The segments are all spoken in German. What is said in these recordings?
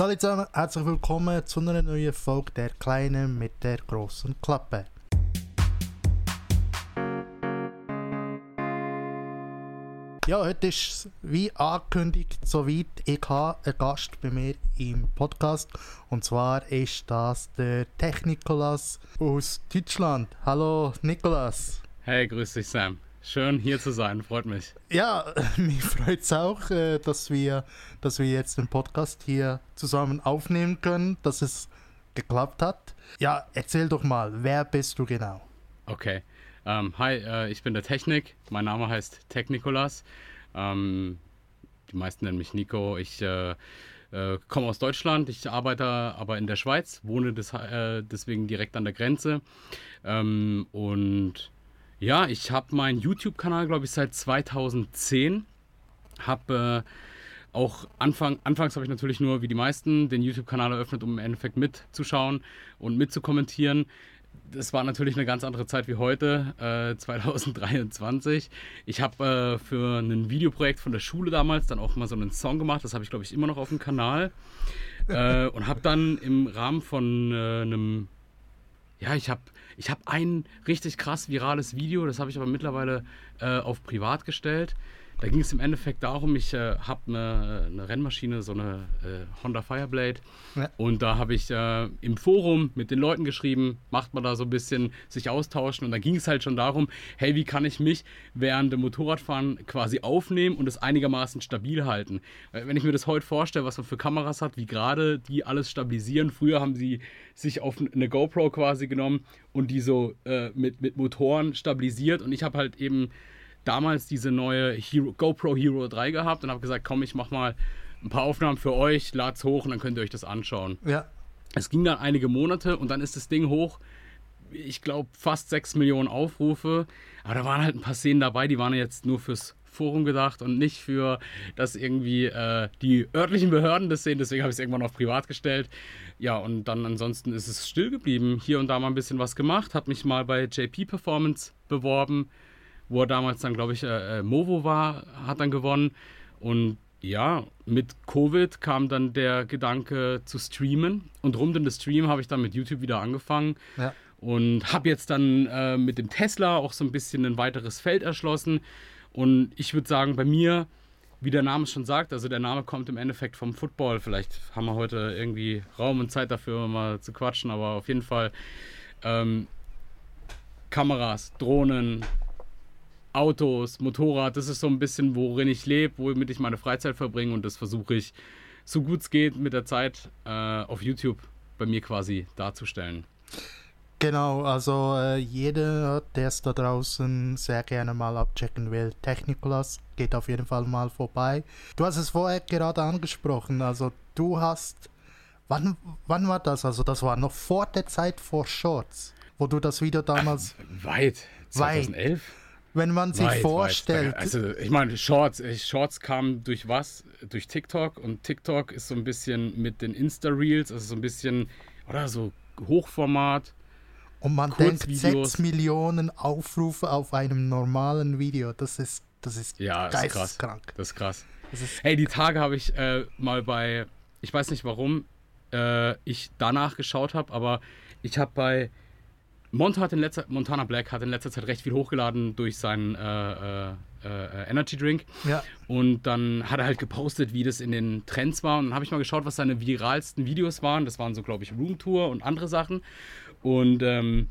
Salut zusammen, herzlich willkommen zu einer neuen Folge der Kleinen mit der großen Klappe. Ja, heute ist es wie angekündigt soweit. Ich habe einen Gast bei mir im Podcast und zwar ist das der Technikolas aus Deutschland. Hallo Nikolas. Hey, grüß dich Sam. Schön hier zu sein, freut mich. Ja, mich freut es auch, äh, dass wir, dass wir jetzt den Podcast hier zusammen aufnehmen können, dass es geklappt hat. Ja, erzähl doch mal, wer bist du genau? Okay. Ähm, hi, äh, ich bin der Technik. Mein Name heißt Technikolas. Ähm, die meisten nennen mich Nico. Ich äh, äh, komme aus Deutschland. Ich arbeite aber in der Schweiz, wohne des, äh, deswegen direkt an der Grenze. Ähm, und ja, ich habe meinen YouTube-Kanal, glaube ich, seit 2010. Habe äh, auch Anfang, anfangs habe ich natürlich nur wie die meisten den YouTube-Kanal eröffnet, um im Endeffekt mitzuschauen und mitzukommentieren. Das war natürlich eine ganz andere Zeit wie heute, äh, 2023. Ich habe äh, für ein Videoprojekt von der Schule damals dann auch mal so einen Song gemacht. Das habe ich, glaube ich, immer noch auf dem Kanal. äh, und habe dann im Rahmen von äh, einem ja, ich habe ich hab ein richtig krass virales Video, das habe ich aber mittlerweile äh, auf privat gestellt. Da ging es im Endeffekt darum, ich äh, habe eine, eine, Rennmaschine, so eine äh, Honda Fireblade. Ja. Und da habe ich äh, im Forum mit den Leuten geschrieben, macht man da so ein bisschen sich austauschen. Und da ging es halt schon darum, hey, wie kann ich mich während dem Motorradfahren quasi aufnehmen und es einigermaßen stabil halten. Wenn ich mir das heute vorstelle, was man für Kameras hat, wie gerade die alles stabilisieren. Früher haben sie sich auf eine GoPro quasi genommen und die so äh, mit, mit Motoren stabilisiert. Und ich habe halt eben damals diese neue Hero, GoPro Hero 3 gehabt und habe gesagt, komm, ich mach mal ein paar Aufnahmen für euch, lad's hoch und dann könnt ihr euch das anschauen. Ja. Es ging dann einige Monate und dann ist das Ding hoch. Ich glaube, fast 6 Millionen Aufrufe. Aber da waren halt ein paar Szenen dabei, die waren jetzt nur fürs Forum gedacht und nicht für, dass irgendwie äh, die örtlichen Behörden das sehen. Deswegen habe ich es irgendwann auf privat gestellt. Ja, und dann ansonsten ist es still geblieben. Hier und da mal ein bisschen was gemacht. Habe mich mal bei JP Performance beworben wo er damals dann, glaube ich, äh, äh, Movo war, hat dann gewonnen. Und ja, mit Covid kam dann der Gedanke zu streamen. Und rund um das Stream habe ich dann mit YouTube wieder angefangen. Ja. Und habe jetzt dann äh, mit dem Tesla auch so ein bisschen ein weiteres Feld erschlossen. Und ich würde sagen, bei mir, wie der Name schon sagt, also der Name kommt im Endeffekt vom Football. Vielleicht haben wir heute irgendwie Raum und Zeit dafür, mal zu quatschen, aber auf jeden Fall ähm, Kameras, Drohnen, Autos, Motorrad, das ist so ein bisschen, worin ich lebe, womit ich meine Freizeit verbringe und das versuche ich, so gut es geht, mit der Zeit äh, auf YouTube bei mir quasi darzustellen. Genau, also äh, jeder, der es da draußen sehr gerne mal abchecken will, Technikolas, geht auf jeden Fall mal vorbei. Du hast es vorher gerade angesprochen, also du hast, wann, wann war das? Also das war noch vor der Zeit vor Shorts, wo du das Video damals... Ach, weit, 2011? Weit wenn man sich weit, vorstellt. Weit. Also ich meine, Shorts, Shorts kamen durch was? Durch TikTok und TikTok ist so ein bisschen mit den Insta-Reels, also so ein bisschen, oder so Hochformat. Und man denkt 6 Millionen Aufrufe auf einem normalen Video. Das ist, das ist ja, geisteskrank. Das ist krass. Das ist hey, die Tage habe ich äh, mal bei, ich weiß nicht warum äh, ich danach geschaut habe, aber ich habe bei Mont hat in letzter, Montana Black hat in letzter Zeit recht viel hochgeladen durch seinen äh, äh, äh, Energy Drink. Ja. Und dann hat er halt gepostet, wie das in den Trends war. Und dann habe ich mal geschaut, was seine viralsten Videos waren. Das waren so, glaube ich, Roomtour und andere Sachen. Und ähm,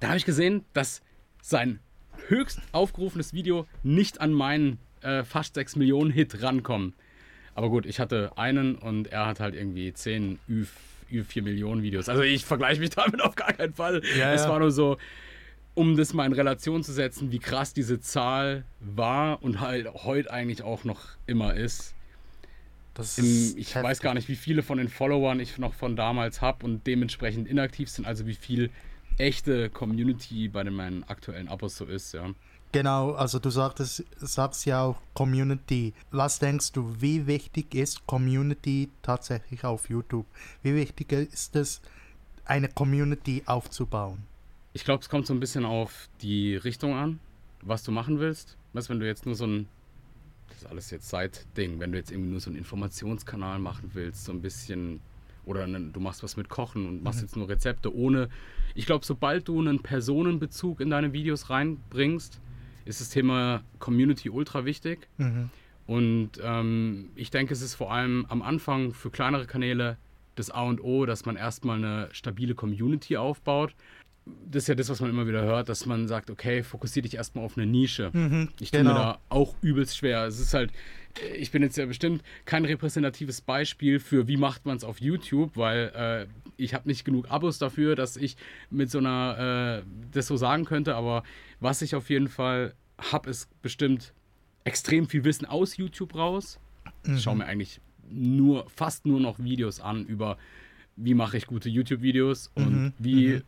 da habe ich gesehen, dass sein höchst aufgerufenes Video nicht an meinen äh, fast 6 Millionen Hit rankommt. Aber gut, ich hatte einen und er hat halt irgendwie 10 Ü über 4 Millionen Videos. Also ich vergleiche mich damit auf gar keinen Fall. Ja, es war nur so, um das mal in Relation zu setzen, wie krass diese Zahl war und halt heute eigentlich auch noch immer ist. Im, ich heftig. weiß gar nicht, wie viele von den Followern ich noch von damals habe und dementsprechend inaktiv sind, also wie viel echte Community bei den meinen aktuellen Abos so ist, ja. Genau, also du sagtest, sagst ja auch Community. Was denkst du, wie wichtig ist Community tatsächlich auf YouTube? Wie wichtig ist es, eine Community aufzubauen? Ich glaube, es kommt so ein bisschen auf die Richtung an, was du machen willst. Weißt wenn du jetzt nur so ein, das ist alles jetzt Side-Ding. Wenn du jetzt irgendwie nur so einen Informationskanal machen willst, so ein bisschen, oder ne, du machst was mit Kochen und machst mhm. jetzt nur Rezepte ohne. Ich glaube, sobald du einen Personenbezug in deine Videos reinbringst, ist das Thema Community ultra wichtig. Mhm. Und ähm, ich denke, es ist vor allem am Anfang für kleinere Kanäle das A und O, dass man erstmal eine stabile Community aufbaut das ist ja das, was man immer wieder hört, dass man sagt, okay, fokussiere dich erstmal auf eine Nische. Mhm, ich tue genau. mir da auch übelst schwer. Es ist halt, äh, ich bin jetzt ja bestimmt kein repräsentatives Beispiel für, wie macht man es auf YouTube, weil äh, ich habe nicht genug Abos dafür, dass ich mit so einer, äh, das so sagen könnte, aber was ich auf jeden Fall habe, ist bestimmt extrem viel Wissen aus YouTube raus. Mhm. Ich schaue mir eigentlich nur, fast nur noch Videos an über, wie mache ich gute YouTube-Videos und mhm, wie mhm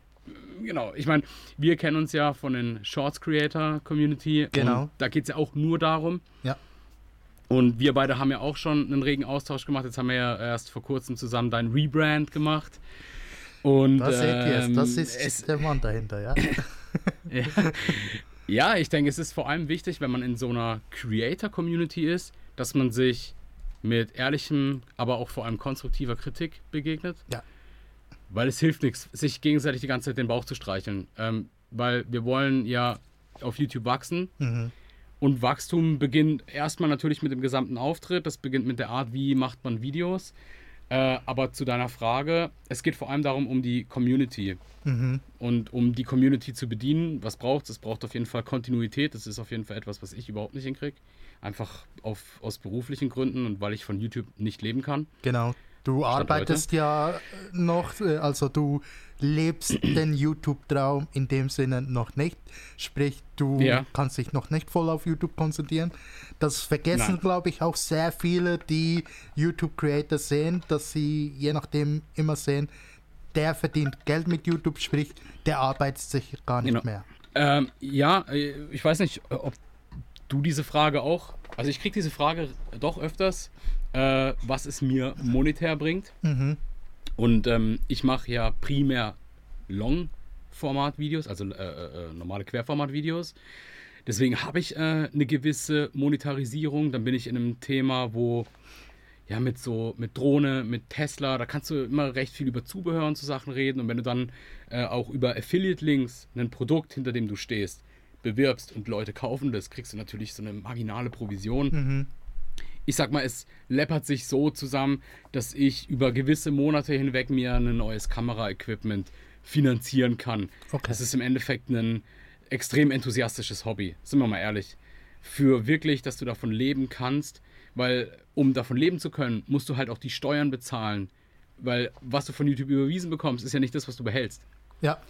genau, ich meine, wir kennen uns ja von den Shorts Creator Community. Genau. da geht es ja auch nur darum. Ja. Und wir beide haben ja auch schon einen regen Austausch gemacht. Jetzt haben wir ja erst vor kurzem zusammen dein Rebrand gemacht. Und, das seht ihr ähm, das ist es, der Mann dahinter, ja. ja. ja, ich denke, es ist vor allem wichtig, wenn man in so einer Creator-Community ist, dass man sich mit ehrlichem, aber auch vor allem konstruktiver Kritik begegnet. Ja. Weil es hilft nichts, sich gegenseitig die ganze Zeit den Bauch zu streicheln. Ähm, weil wir wollen ja auf YouTube wachsen. Mhm. Und Wachstum beginnt erstmal natürlich mit dem gesamten Auftritt. Das beginnt mit der Art, wie macht man Videos. Äh, aber zu deiner Frage, es geht vor allem darum, um die Community. Mhm. Und um die Community zu bedienen, was braucht es? Es braucht auf jeden Fall Kontinuität. Das ist auf jeden Fall etwas, was ich überhaupt nicht hinkriege. Einfach auf, aus beruflichen Gründen und weil ich von YouTube nicht leben kann. Genau. Du arbeitest heute. ja noch, äh, also du lebst den YouTube-Traum in dem Sinne noch nicht. Sprich, du ja. kannst dich noch nicht voll auf YouTube konzentrieren. Das vergessen, glaube ich, auch sehr viele, die YouTube-Creator sehen, dass sie je nachdem immer sehen, der verdient Geld mit YouTube, sprich, der arbeitet sich gar nicht genau. mehr. Ähm, ja, ich weiß nicht, ob du diese Frage auch, also ich kriege diese Frage doch öfters äh, was es mir monetär bringt. Mhm. Und ähm, ich mache ja primär Long-Format-Videos, also äh, äh, äh, normale Querformat-Videos. Deswegen habe ich äh, eine gewisse Monetarisierung. Dann bin ich in einem Thema, wo ja mit so mit Drohne, mit Tesla, da kannst du immer recht viel über Zubehör und so Sachen reden. Und wenn du dann äh, auch über Affiliate-Links ein Produkt, hinter dem du stehst, bewirbst und Leute kaufen das, kriegst du natürlich so eine marginale Provision. Mhm ich sag mal, es läppert sich so zusammen, dass ich über gewisse Monate hinweg mir ein neues Kameraequipment finanzieren kann. Okay. Das ist im Endeffekt ein extrem enthusiastisches Hobby, sind wir mal ehrlich. Für wirklich, dass du davon leben kannst, weil um davon leben zu können, musst du halt auch die Steuern bezahlen. Weil was du von YouTube überwiesen bekommst, ist ja nicht das, was du behältst. Ja.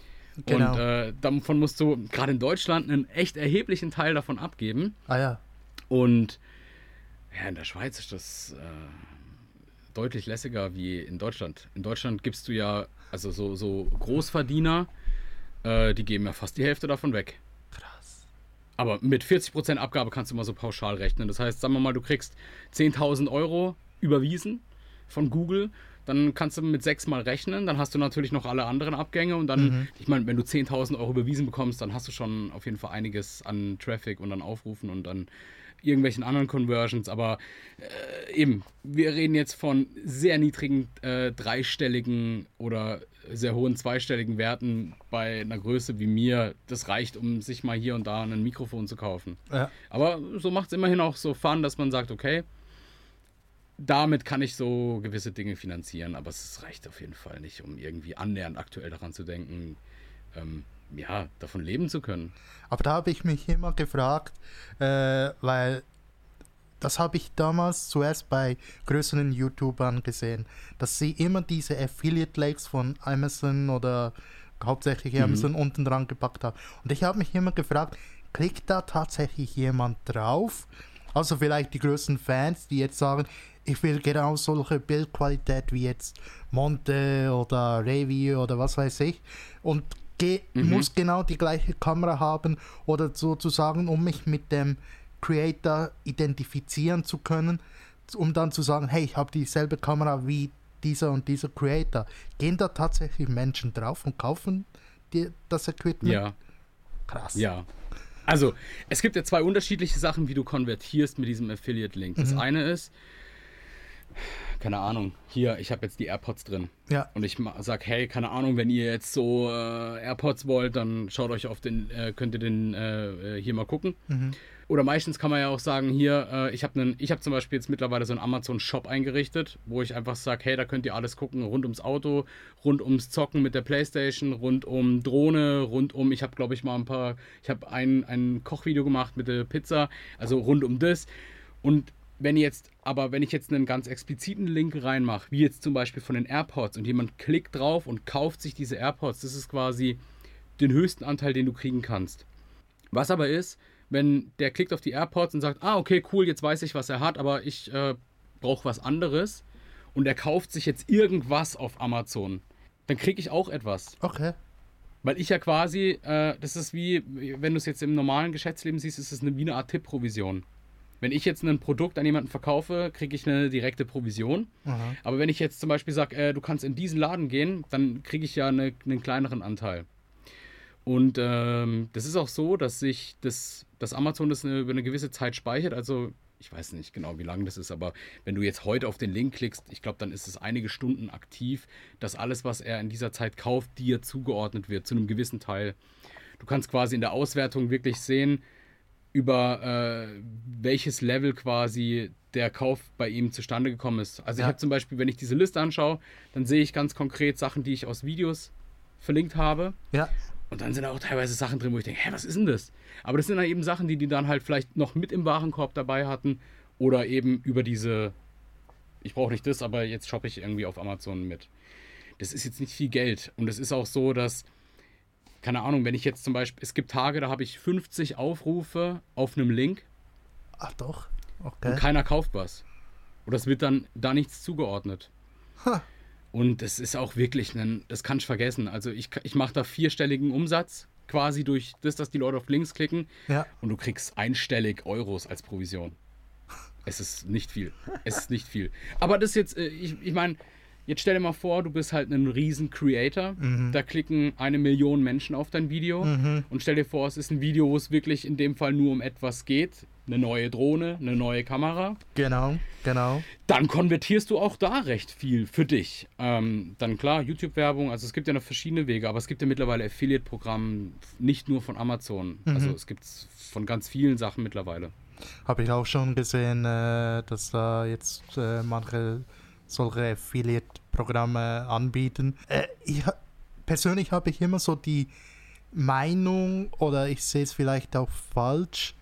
Genau. Und äh, davon musst du gerade in Deutschland einen echt erheblichen Teil davon abgeben. Ah ja. Und ja, in der Schweiz ist das äh, deutlich lässiger wie in Deutschland. In Deutschland gibst du ja, also so, so Großverdiener, äh, die geben ja fast die Hälfte davon weg. Krass. Aber mit 40% Abgabe kannst du mal so pauschal rechnen. Das heißt, sagen wir mal, du kriegst 10.000 Euro überwiesen von Google dann kannst du mit sechs mal rechnen, dann hast du natürlich noch alle anderen Abgänge und dann, mhm. ich meine, wenn du 10.000 Euro überwiesen bekommst, dann hast du schon auf jeden Fall einiges an Traffic und an Aufrufen und dann irgendwelchen anderen Conversions, aber äh, eben, wir reden jetzt von sehr niedrigen äh, dreistelligen oder sehr hohen zweistelligen Werten bei einer Größe wie mir. Das reicht, um sich mal hier und da ein Mikrofon zu kaufen. Ja. Aber so macht es immerhin auch so Fun, dass man sagt, okay, damit kann ich so gewisse Dinge finanzieren, aber es reicht auf jeden Fall nicht, um irgendwie annähernd aktuell daran zu denken, ähm, ja, davon leben zu können. Aber da habe ich mich immer gefragt, äh, weil das habe ich damals zuerst bei größeren YouTubern gesehen, dass sie immer diese Affiliate-Links von Amazon oder hauptsächlich mhm. Amazon unten dran gepackt haben. Und ich habe mich immer gefragt, klickt da tatsächlich jemand drauf? Also vielleicht die größten Fans, die jetzt sagen, ich will genau solche Bildqualität wie jetzt Monte oder Revi oder was weiß ich und mhm. muss genau die gleiche Kamera haben oder sozusagen, um mich mit dem Creator identifizieren zu können, um dann zu sagen, hey, ich habe dieselbe Kamera wie dieser und dieser Creator. Gehen da tatsächlich Menschen drauf und kaufen die, das Equipment? Ja. Krass. Ja. Also, es gibt ja zwei unterschiedliche Sachen, wie du konvertierst mit diesem Affiliate-Link. Das Mhm. eine ist, keine Ahnung, hier, ich habe jetzt die AirPods drin. Ja. Und ich ma- sag, hey, keine Ahnung, wenn ihr jetzt so äh, AirPods wollt, dann schaut euch auf den, äh, könnt ihr den äh, äh, hier mal gucken. Oder meistens kann man ja auch sagen, hier, äh, ich habe einen, ich habe zum Beispiel jetzt mittlerweile so einen Amazon-Shop eingerichtet, wo ich einfach sage, hey, da könnt ihr alles gucken, rund ums Auto, rund ums Zocken mit der Playstation, rund um Drohne, rund um, ich habe glaube ich mal ein paar, ich habe ein, ein Kochvideo gemacht mit der Pizza, also rund um das. Und wenn jetzt, aber wenn ich jetzt einen ganz expliziten Link reinmache, wie jetzt zum Beispiel von den AirPods und jemand klickt drauf und kauft sich diese AirPods, das ist quasi den höchsten Anteil, den du kriegen kannst. Was aber ist, wenn der klickt auf die AirPods und sagt, ah, okay, cool, jetzt weiß ich, was er hat, aber ich äh, brauche was anderes und er kauft sich jetzt irgendwas auf Amazon, dann kriege ich auch etwas. Okay. Weil ich ja quasi, äh, das ist wie, wenn du es jetzt im normalen Geschäftsleben siehst, ist es eine, wie eine Art Tippprovision. Wenn ich jetzt ein Produkt an jemanden verkaufe, kriege ich eine direkte Provision. Aha. Aber wenn ich jetzt zum Beispiel sage, äh, du kannst in diesen Laden gehen, dann kriege ich ja eine, einen kleineren Anteil. Und ähm, das ist auch so, dass sich das, dass Amazon das eine, über eine gewisse Zeit speichert. Also ich weiß nicht genau, wie lange das ist, aber wenn du jetzt heute auf den Link klickst, ich glaube, dann ist es einige Stunden aktiv, dass alles, was er in dieser Zeit kauft, dir zugeordnet wird, zu einem gewissen Teil. Du kannst quasi in der Auswertung wirklich sehen, über äh, welches Level quasi der Kauf bei ihm zustande gekommen ist. Also Ja. ich habe zum Beispiel, wenn ich diese Liste anschaue, dann sehe ich ganz konkret Sachen, die ich aus Videos verlinkt habe. Ja. Und dann sind da auch teilweise Sachen drin, wo ich denke, hä, was ist denn das? Aber das sind dann eben Sachen, die die dann halt vielleicht noch mit im Warenkorb dabei hatten oder eben über diese, ich brauche nicht das, aber jetzt shoppe ich irgendwie auf Amazon mit. Das ist jetzt nicht viel Geld. Und es ist auch so, dass, keine Ahnung, wenn ich jetzt zum Beispiel, es gibt Tage, da habe ich 50 Aufrufe auf einem Link Ach doch. und Okay. keiner kauft was. Oder es wird dann da nichts zugeordnet. Ha. Und das ist auch wirklich, ein, das kannst du vergessen. Also ich, ich mache da vierstelligen Umsatz, quasi durch das, dass die Leute auf Links klicken. Ja. Und du kriegst einstellig Euros als Provision. Es ist nicht viel. Es ist nicht viel. Aber das jetzt, äh, ich, ich meine, jetzt stell dir mal vor, du bist halt ein riesen Creator. Da klicken eine Million Menschen auf dein Video. Und stell dir vor, es ist ein Video, wo es wirklich in dem Fall nur um etwas geht. Eine neue Drohne, eine neue Kamera. Genau. Genau. Dann konvertierst du auch da recht viel für dich. Ähm, dann klar, YouTube-Werbung, also es gibt ja noch verschiedene Wege, aber es gibt ja mittlerweile Affiliate-Programme, nicht nur von Amazon. Also es gibt von ganz vielen Sachen mittlerweile. Habe ich auch schon gesehen, äh, dass da jetzt äh, manche solche Affiliate-Programme anbieten. Äh, ich, persönlich habe ich immer so die Meinung, oder ich sehe es vielleicht auch falsch,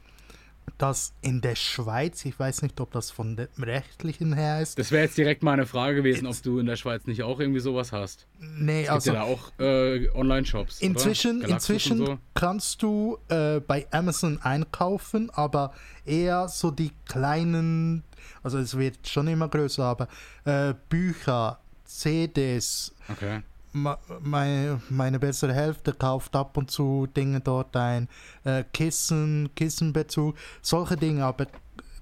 dass in der Schweiz, ich weiß nicht, ob das von dem rechtlichen her ist, Das wäre jetzt direkt meine Frage gewesen, ob du in der Schweiz nicht auch irgendwie sowas hast. nee, Es gibt also ja da auch äh, Online-Shops. Inzwischen, inzwischen so. kannst du äh, bei Amazon einkaufen, aber eher so die kleinen, also es wird schon immer größer, aber äh, Bücher, CDs, Okay. Meine, meine bessere Hälfte kauft ab und zu Dinge dort ein, äh, Kissen, Kissenbezug, solche Dinge, aber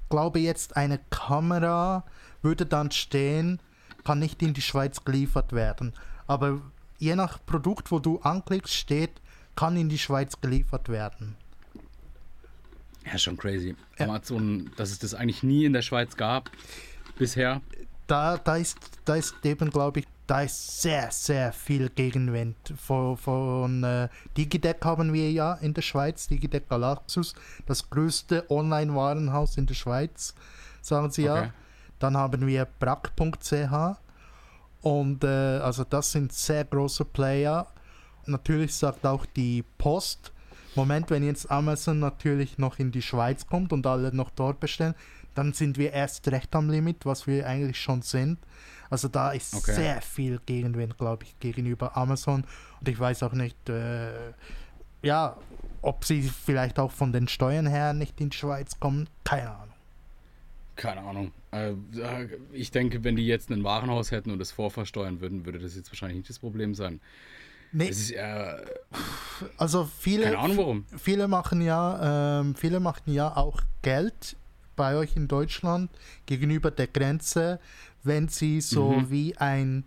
glaube jetzt eine Kamera würde dann stehen, kann nicht in die Schweiz geliefert werden. Aber je nach Produkt, wo du anklickst, steht, kann in die Schweiz geliefert werden. Ja, schon crazy. Ja. Amazon, dass es das eigentlich nie in der Schweiz gab bisher. Da, da, ist, da ist eben, glaube ich, da ist sehr, sehr viel Gegenwind. Von, von äh, Digideck haben wir ja in der Schweiz, Digideck Galaxus, das größte Online-Warenhaus in der Schweiz, sagen sie Okay. ja. Dann haben wir brack.ch und äh, also das sind sehr große Player. Natürlich sagt auch die Post, Moment, wenn jetzt Amazon natürlich noch in die Schweiz kommt und alle noch dort bestellen, dann sind wir erst recht am Limit, was wir eigentlich schon sind. Also da ist Okay. sehr viel Gegenwind, glaube ich, gegenüber Amazon. Und ich weiß auch nicht, äh, ja, ob sie vielleicht auch von den Steuern her nicht in die Schweiz kommen. Keine Ahnung. Keine Ahnung. Äh, ich denke, wenn die jetzt ein Warenhaus hätten und es vorversteuern würden, würde das jetzt wahrscheinlich nicht das Problem sein. Nee, ist äh, also viele, keine Ahnung warum. viele machen ja, ähm, viele machen ja auch Geld bei euch in Deutschland gegenüber der Grenze, wenn sie so Mhm. wie ein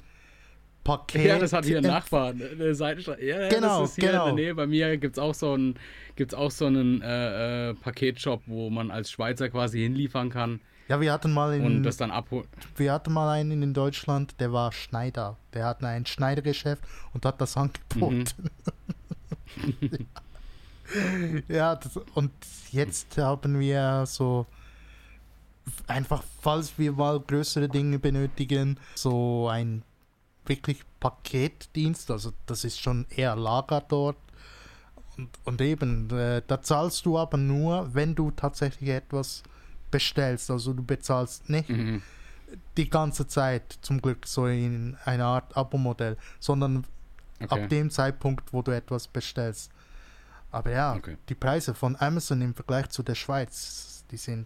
Paket. Ja, das hat hier ein Nachbar, eine Seitenstraße. Ja, Genau, das ist hier genau. in der Nähe. Bei mir gibt es auch so einen, gibt's auch so einen äh, äh, Paketshop, wo man als Schweizer quasi hinliefern kann Ja, wir hatten mal in, und das dann abholen. wir hatten mal einen in Deutschland, der war Schneider. Der hatte ein Schneidergeschäft und hat das angeboten. ja, das, und jetzt haben wir so einfach, falls wir mal größere Dinge benötigen, so ein wirklich Paketdienst. Also das ist schon eher Lager dort. Und, und eben, äh, da zahlst du aber nur, wenn du tatsächlich etwas bestellst. Also du bezahlst nicht Mhm. die ganze Zeit zum Glück so in einer Art Abo-Modell, sondern Okay. ab dem Zeitpunkt, wo du etwas bestellst. Aber ja, Okay. die Preise von Amazon im Vergleich zu der Schweiz, die sind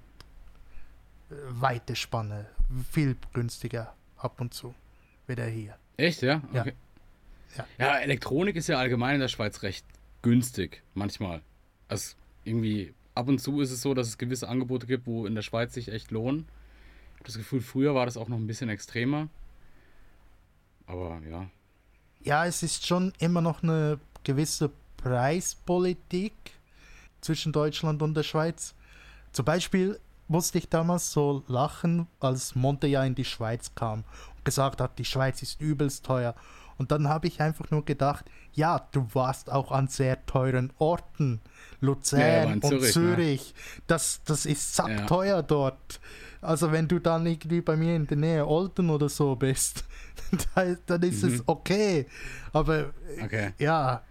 weite Spanne, viel günstiger ab und zu wieder hier. Echt, ja? Ja. Okay. Ja. Ja, Elektronik ist ja allgemein in der Schweiz recht günstig, manchmal. Also irgendwie, ab und zu ist es so, dass es gewisse Angebote gibt, wo in der Schweiz sich echt lohnen. Ich habe das Gefühl, früher war das auch noch ein bisschen extremer. Aber ja. Ja, es ist schon immer noch eine gewisse Preispolitik zwischen Deutschland und der Schweiz. Zum Beispiel musste ich damals so lachen, als Monte ja in die Schweiz kam und gesagt hat, die Schweiz ist übelst teuer. Und dann habe ich einfach nur gedacht, ja, du warst auch an sehr teuren Orten. Luzern Ja, und Zürich, Zürich. ne? Das, das ist sackteuer dort. Also wenn du dann irgendwie bei mir in der Nähe Olten oder so bist, da- dann ist Mhm. es okay. Aber Okay. ja,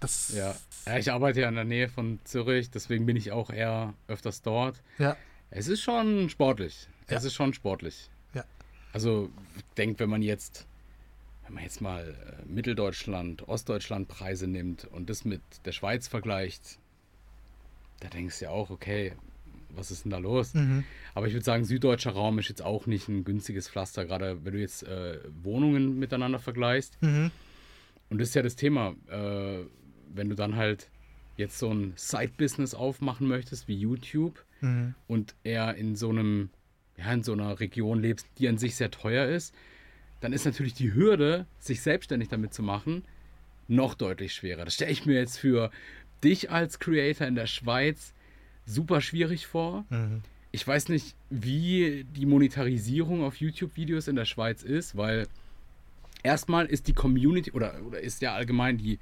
das. Ja. ja, ich arbeite ja in der Nähe von Zürich, deswegen bin ich auch eher öfters dort. Ja, Es ist schon sportlich. Ja. Es ist schon sportlich. Ja. Also, ich denke, wenn man jetzt, wenn man jetzt mal äh, Mitteldeutschland, Ostdeutschland Preise nimmt und das mit der Schweiz vergleicht, da denkst du ja auch, okay, was ist denn da los? mhm. Aber ich würde sagen, süddeutscher Raum ist jetzt auch nicht ein günstiges Pflaster, gerade wenn du jetzt äh, Wohnungen miteinander vergleichst. Mhm. Und das ist ja das Thema, äh, wenn du dann halt jetzt so ein Side-Business aufmachen möchtest wie YouTube Mhm. und eher in so einem, ja, in so einer Region lebst, die an sich sehr teuer ist, dann ist natürlich die Hürde, sich selbstständig damit zu machen, noch deutlich schwerer. Das stelle ich mir jetzt für dich als Creator in der Schweiz super schwierig vor. Mhm. Ich weiß nicht, wie die Monetarisierung auf YouTube-Videos in der Schweiz ist, weil erstmal ist die Community oder, oder ist ja allgemein die,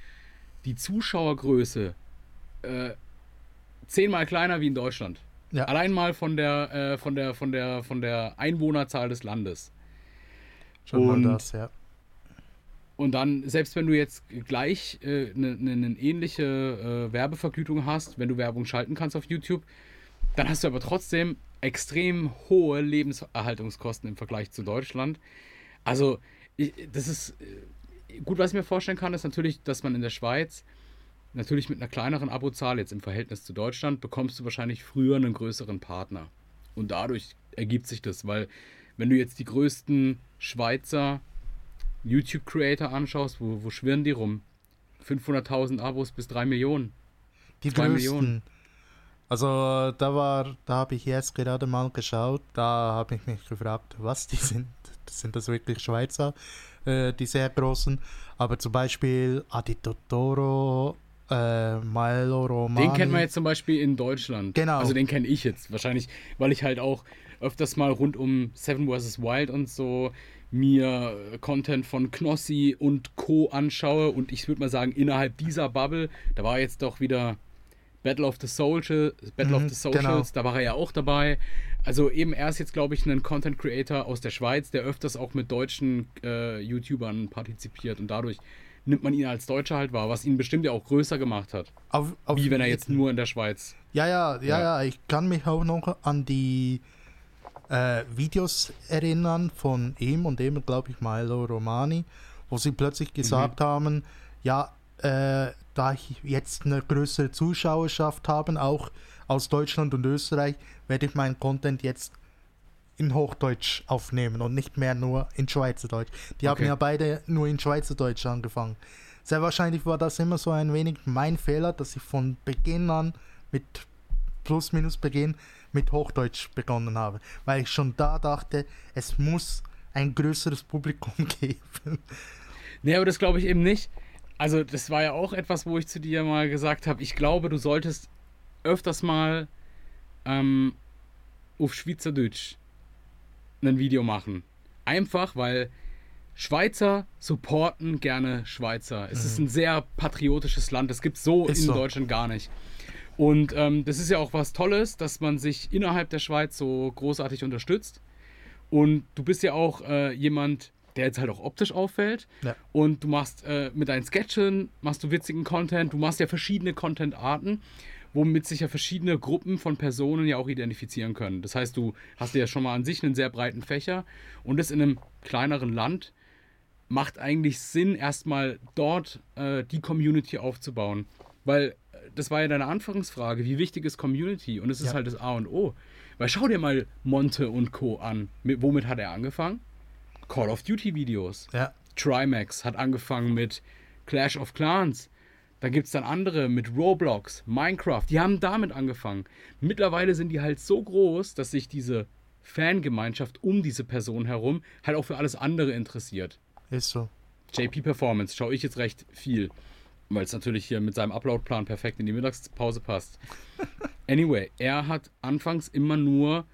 die Zuschauergröße äh, zehnmal kleiner wie in Deutschland. Ja. Allein mal von der, äh, von der, von der, von der Einwohnerzahl des Landes. Schon Und- mal das, ja. Und dann, selbst wenn du jetzt gleich eine äh, ne, ne, ne ähnliche äh, Werbevergütung hast, wenn du Werbung schalten kannst auf YouTube, dann hast du aber trotzdem extrem hohe Lebenserhaltungskosten im Vergleich zu Deutschland. Also, ich, das ist äh, gut, was ich mir vorstellen kann, ist natürlich, dass man in der Schweiz natürlich mit einer kleineren Abozahl jetzt im Verhältnis zu Deutschland bekommst du wahrscheinlich früher einen größeren Partner. Und dadurch ergibt sich das, weil wenn du jetzt die größten Schweizer YouTube-Creator anschaust, wo, wo schwirren die rum? 500.000 Abos bis 3 Millionen. Die Zwei größten. Millionen. Also da war, da habe ich jetzt gerade mal geschaut, da habe ich mich gefragt, was die sind. Sind das wirklich Schweizer, äh, die sehr großen? Aber zum Beispiel Adi Totoro, äh, Milo Romani. Den kennt man jetzt zum Beispiel in Deutschland. Genau. Also den kenne ich jetzt wahrscheinlich, weil ich halt auch öfters mal rund um Seven vs. Wild und so mir Content von Knossi und Co. anschaue und ich würde mal sagen, innerhalb dieser Bubble, da war jetzt doch wieder Battle of the Social, Battle Mhm, of the Socials, genau. da war er ja auch dabei. Also eben er ist jetzt, glaube ich, ein Content Creator aus der Schweiz, der öfters auch mit deutschen äh, YouTubern partizipiert und dadurch nimmt man ihn als Deutscher halt wahr, was ihn bestimmt ja auch größer gemacht hat. Auf, auf Wie wenn er jetzt nur in der Schweiz. Ja, ja, ja, Ja. ich kann mich auch noch an die äh, Videos erinnern von ihm und eben, glaube ich, Milo Romani, wo sie plötzlich gesagt haben, ja, äh, da ich jetzt eine größere Zuschauerschaft haben, auch aus Deutschland und Österreich, werde ich meinen Content jetzt in Hochdeutsch aufnehmen und nicht mehr nur in Schweizerdeutsch. Die haben Okay. ja beide nur in Schweizerdeutsch angefangen. Sehr wahrscheinlich war das immer so ein wenig mein Fehler, dass ich von Beginn an mit plus minus Beginn mit Hochdeutsch begonnen habe, weil ich schon da dachte, es muss ein größeres Publikum geben. Nee, aber das glaube ich eben nicht. Also, das war ja auch etwas, wo ich zu dir mal gesagt habe, ich glaube, du solltest öfters mal ähm, auf Schweizerdeutsch ein Video machen. Einfach, weil Schweizer supporten gerne Schweizer. Es mhm. ist ein sehr patriotisches Land. Das gibt es so ist in so. Deutschland gar nicht. Und ähm, das ist ja auch was Tolles, dass man sich innerhalb der Schweiz so großartig unterstützt. Und du bist ja auch äh, jemand, der jetzt halt auch optisch auffällt. Ja. Und du machst äh, mit deinen Sketchen, machst du witzigen Content, du machst ja verschiedene Content-Arten, womit sich ja verschiedene Gruppen von Personen ja auch identifizieren können. Das heißt, du hast ja schon mal an sich einen sehr breiten Fächer und das in einem kleineren Land macht eigentlich Sinn, erstmal dort äh, die Community aufzubauen. Weil äh, das war ja deine Anfangsfrage, wie wichtig ist Community? Und es ist ja. halt das A und O. Weil schau dir mal Monte und Co. an. Mit, womit hat er angefangen? Call of Duty Videos. Ja. Trimax hat angefangen mit Clash of Clans. Da gibt es dann andere mit Roblox, Minecraft. Die haben damit angefangen. Mittlerweile sind die halt so groß, dass sich diese Fangemeinschaft um diese Person herum halt auch für alles andere interessiert. Ist so. JP Performance schaue ich jetzt recht viel, weil es natürlich hier mit seinem Uploadplan perfekt in die Mittagspause passt. Anyway, er hat anfangs immer nur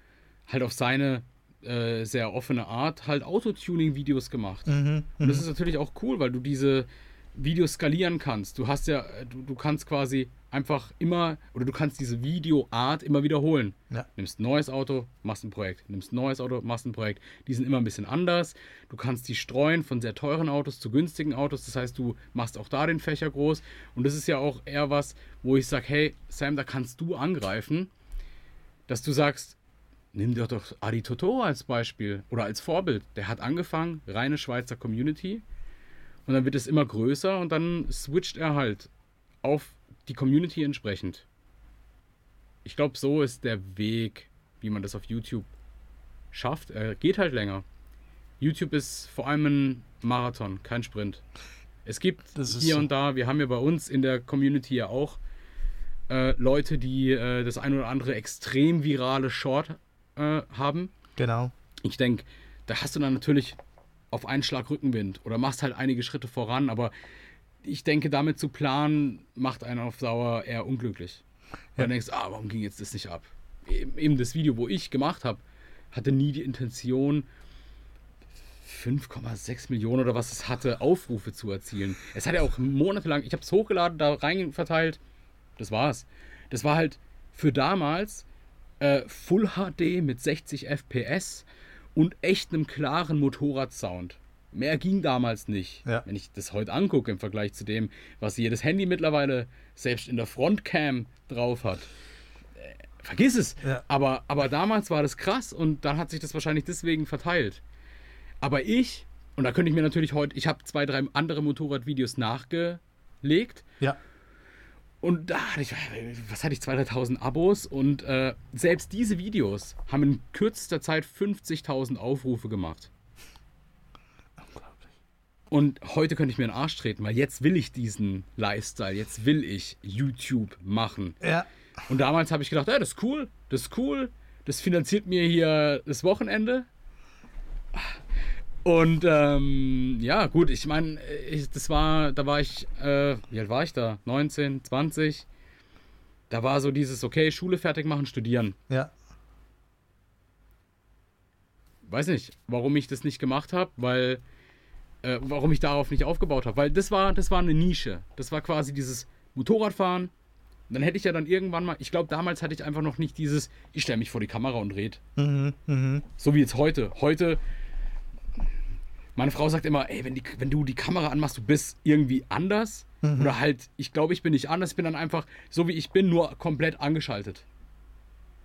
halt auf seine äh, sehr offene Art halt Autotuning-Videos gemacht. Mhm, Und das mhm. ist natürlich auch cool, weil du diese Videos skalieren kannst. Du hast ja, du, du kannst quasi einfach immer, oder du kannst diese Videoart immer wiederholen. Ja. Nimmst ein neues Auto, machst ein Projekt. Nimmst ein neues Auto, machst ein Projekt. Die sind immer ein bisschen anders. Du kannst die streuen von sehr teuren Autos zu günstigen Autos. Das heißt, du machst auch da den Fächer groß. Und das ist ja auch eher was, wo ich sage, hey, Sam, da kannst du angreifen, dass du sagst, nimm dir doch Adi Totoro als Beispiel oder als Vorbild. Der hat angefangen, reine Schweizer Community. Und dann wird es immer größer und dann switcht er halt auf die Community entsprechend. Ich glaube, so ist der Weg, wie man das auf YouTube schafft. Er geht halt länger. YouTube ist vor allem ein Marathon, kein Sprint. Es gibt hier so. und da, wir haben ja bei uns in der Community ja auch äh, Leute, die äh, das ein oder andere extrem virale Short äh, haben. Genau. Ich denke, da hast du dann natürlich auf einen Schlag Rückenwind oder machst halt einige Schritte voran, aber ich denke, damit zu planen, macht einen auf Dauer eher unglücklich. Ja. Weil du denkst, ah, warum ging jetzt das nicht ab? Eben das Video, wo ich gemacht habe, hatte nie die Intention, 5,6 Millionen oder was es hatte, Aufrufe zu erzielen. Es hat ja auch monatelang, ich habe es hochgeladen, da rein verteilt, das war's. Das war halt für damals äh, Full HD mit 60 FPS und echt einem klaren Motorradsound. Mehr ging damals nicht. Ja. Wenn ich das heute angucke im Vergleich zu dem, was jedes Handy mittlerweile selbst in der Frontcam drauf hat. Äh, vergiss es. Ja. Aber, aber damals war das krass und dann hat sich das wahrscheinlich deswegen verteilt. Aber ich, und da könnte ich mir natürlich heute, ich habe zwei, drei andere Motorradvideos nachgelegt. Ja. Und da hatte ich, was hatte ich, 2.000, Abos und äh, selbst diese Videos haben in kürzester Zeit 50.000 Aufrufe gemacht. Und heute könnte ich mir einen Arsch treten, weil jetzt will ich diesen Lifestyle, jetzt will ich YouTube machen. Ja. Und damals habe ich gedacht, ja, das ist cool, das ist cool, das finanziert mir hier das Wochenende. Und ähm, ja, gut, ich meine, das war, da war ich, äh, wie alt war ich da? 19, 20. Da war so dieses, okay, Schule fertig machen, studieren. Ja. Weiß nicht, warum ich das nicht gemacht habe, weil äh, warum ich darauf nicht aufgebaut habe. Weil das war, das war eine Nische. Das war quasi dieses Motorradfahren. dann hätte ich ja dann irgendwann mal, ich glaube, damals hatte ich einfach noch nicht dieses, ich stelle mich vor die Kamera und red. Mhm, mh. So wie jetzt heute. Heute, meine Frau sagt immer, ey, wenn, die, wenn du die Kamera anmachst, du bist irgendwie anders. Mhm. Oder halt, ich glaube, ich bin nicht anders, ich bin dann einfach so wie ich bin, nur komplett angeschaltet.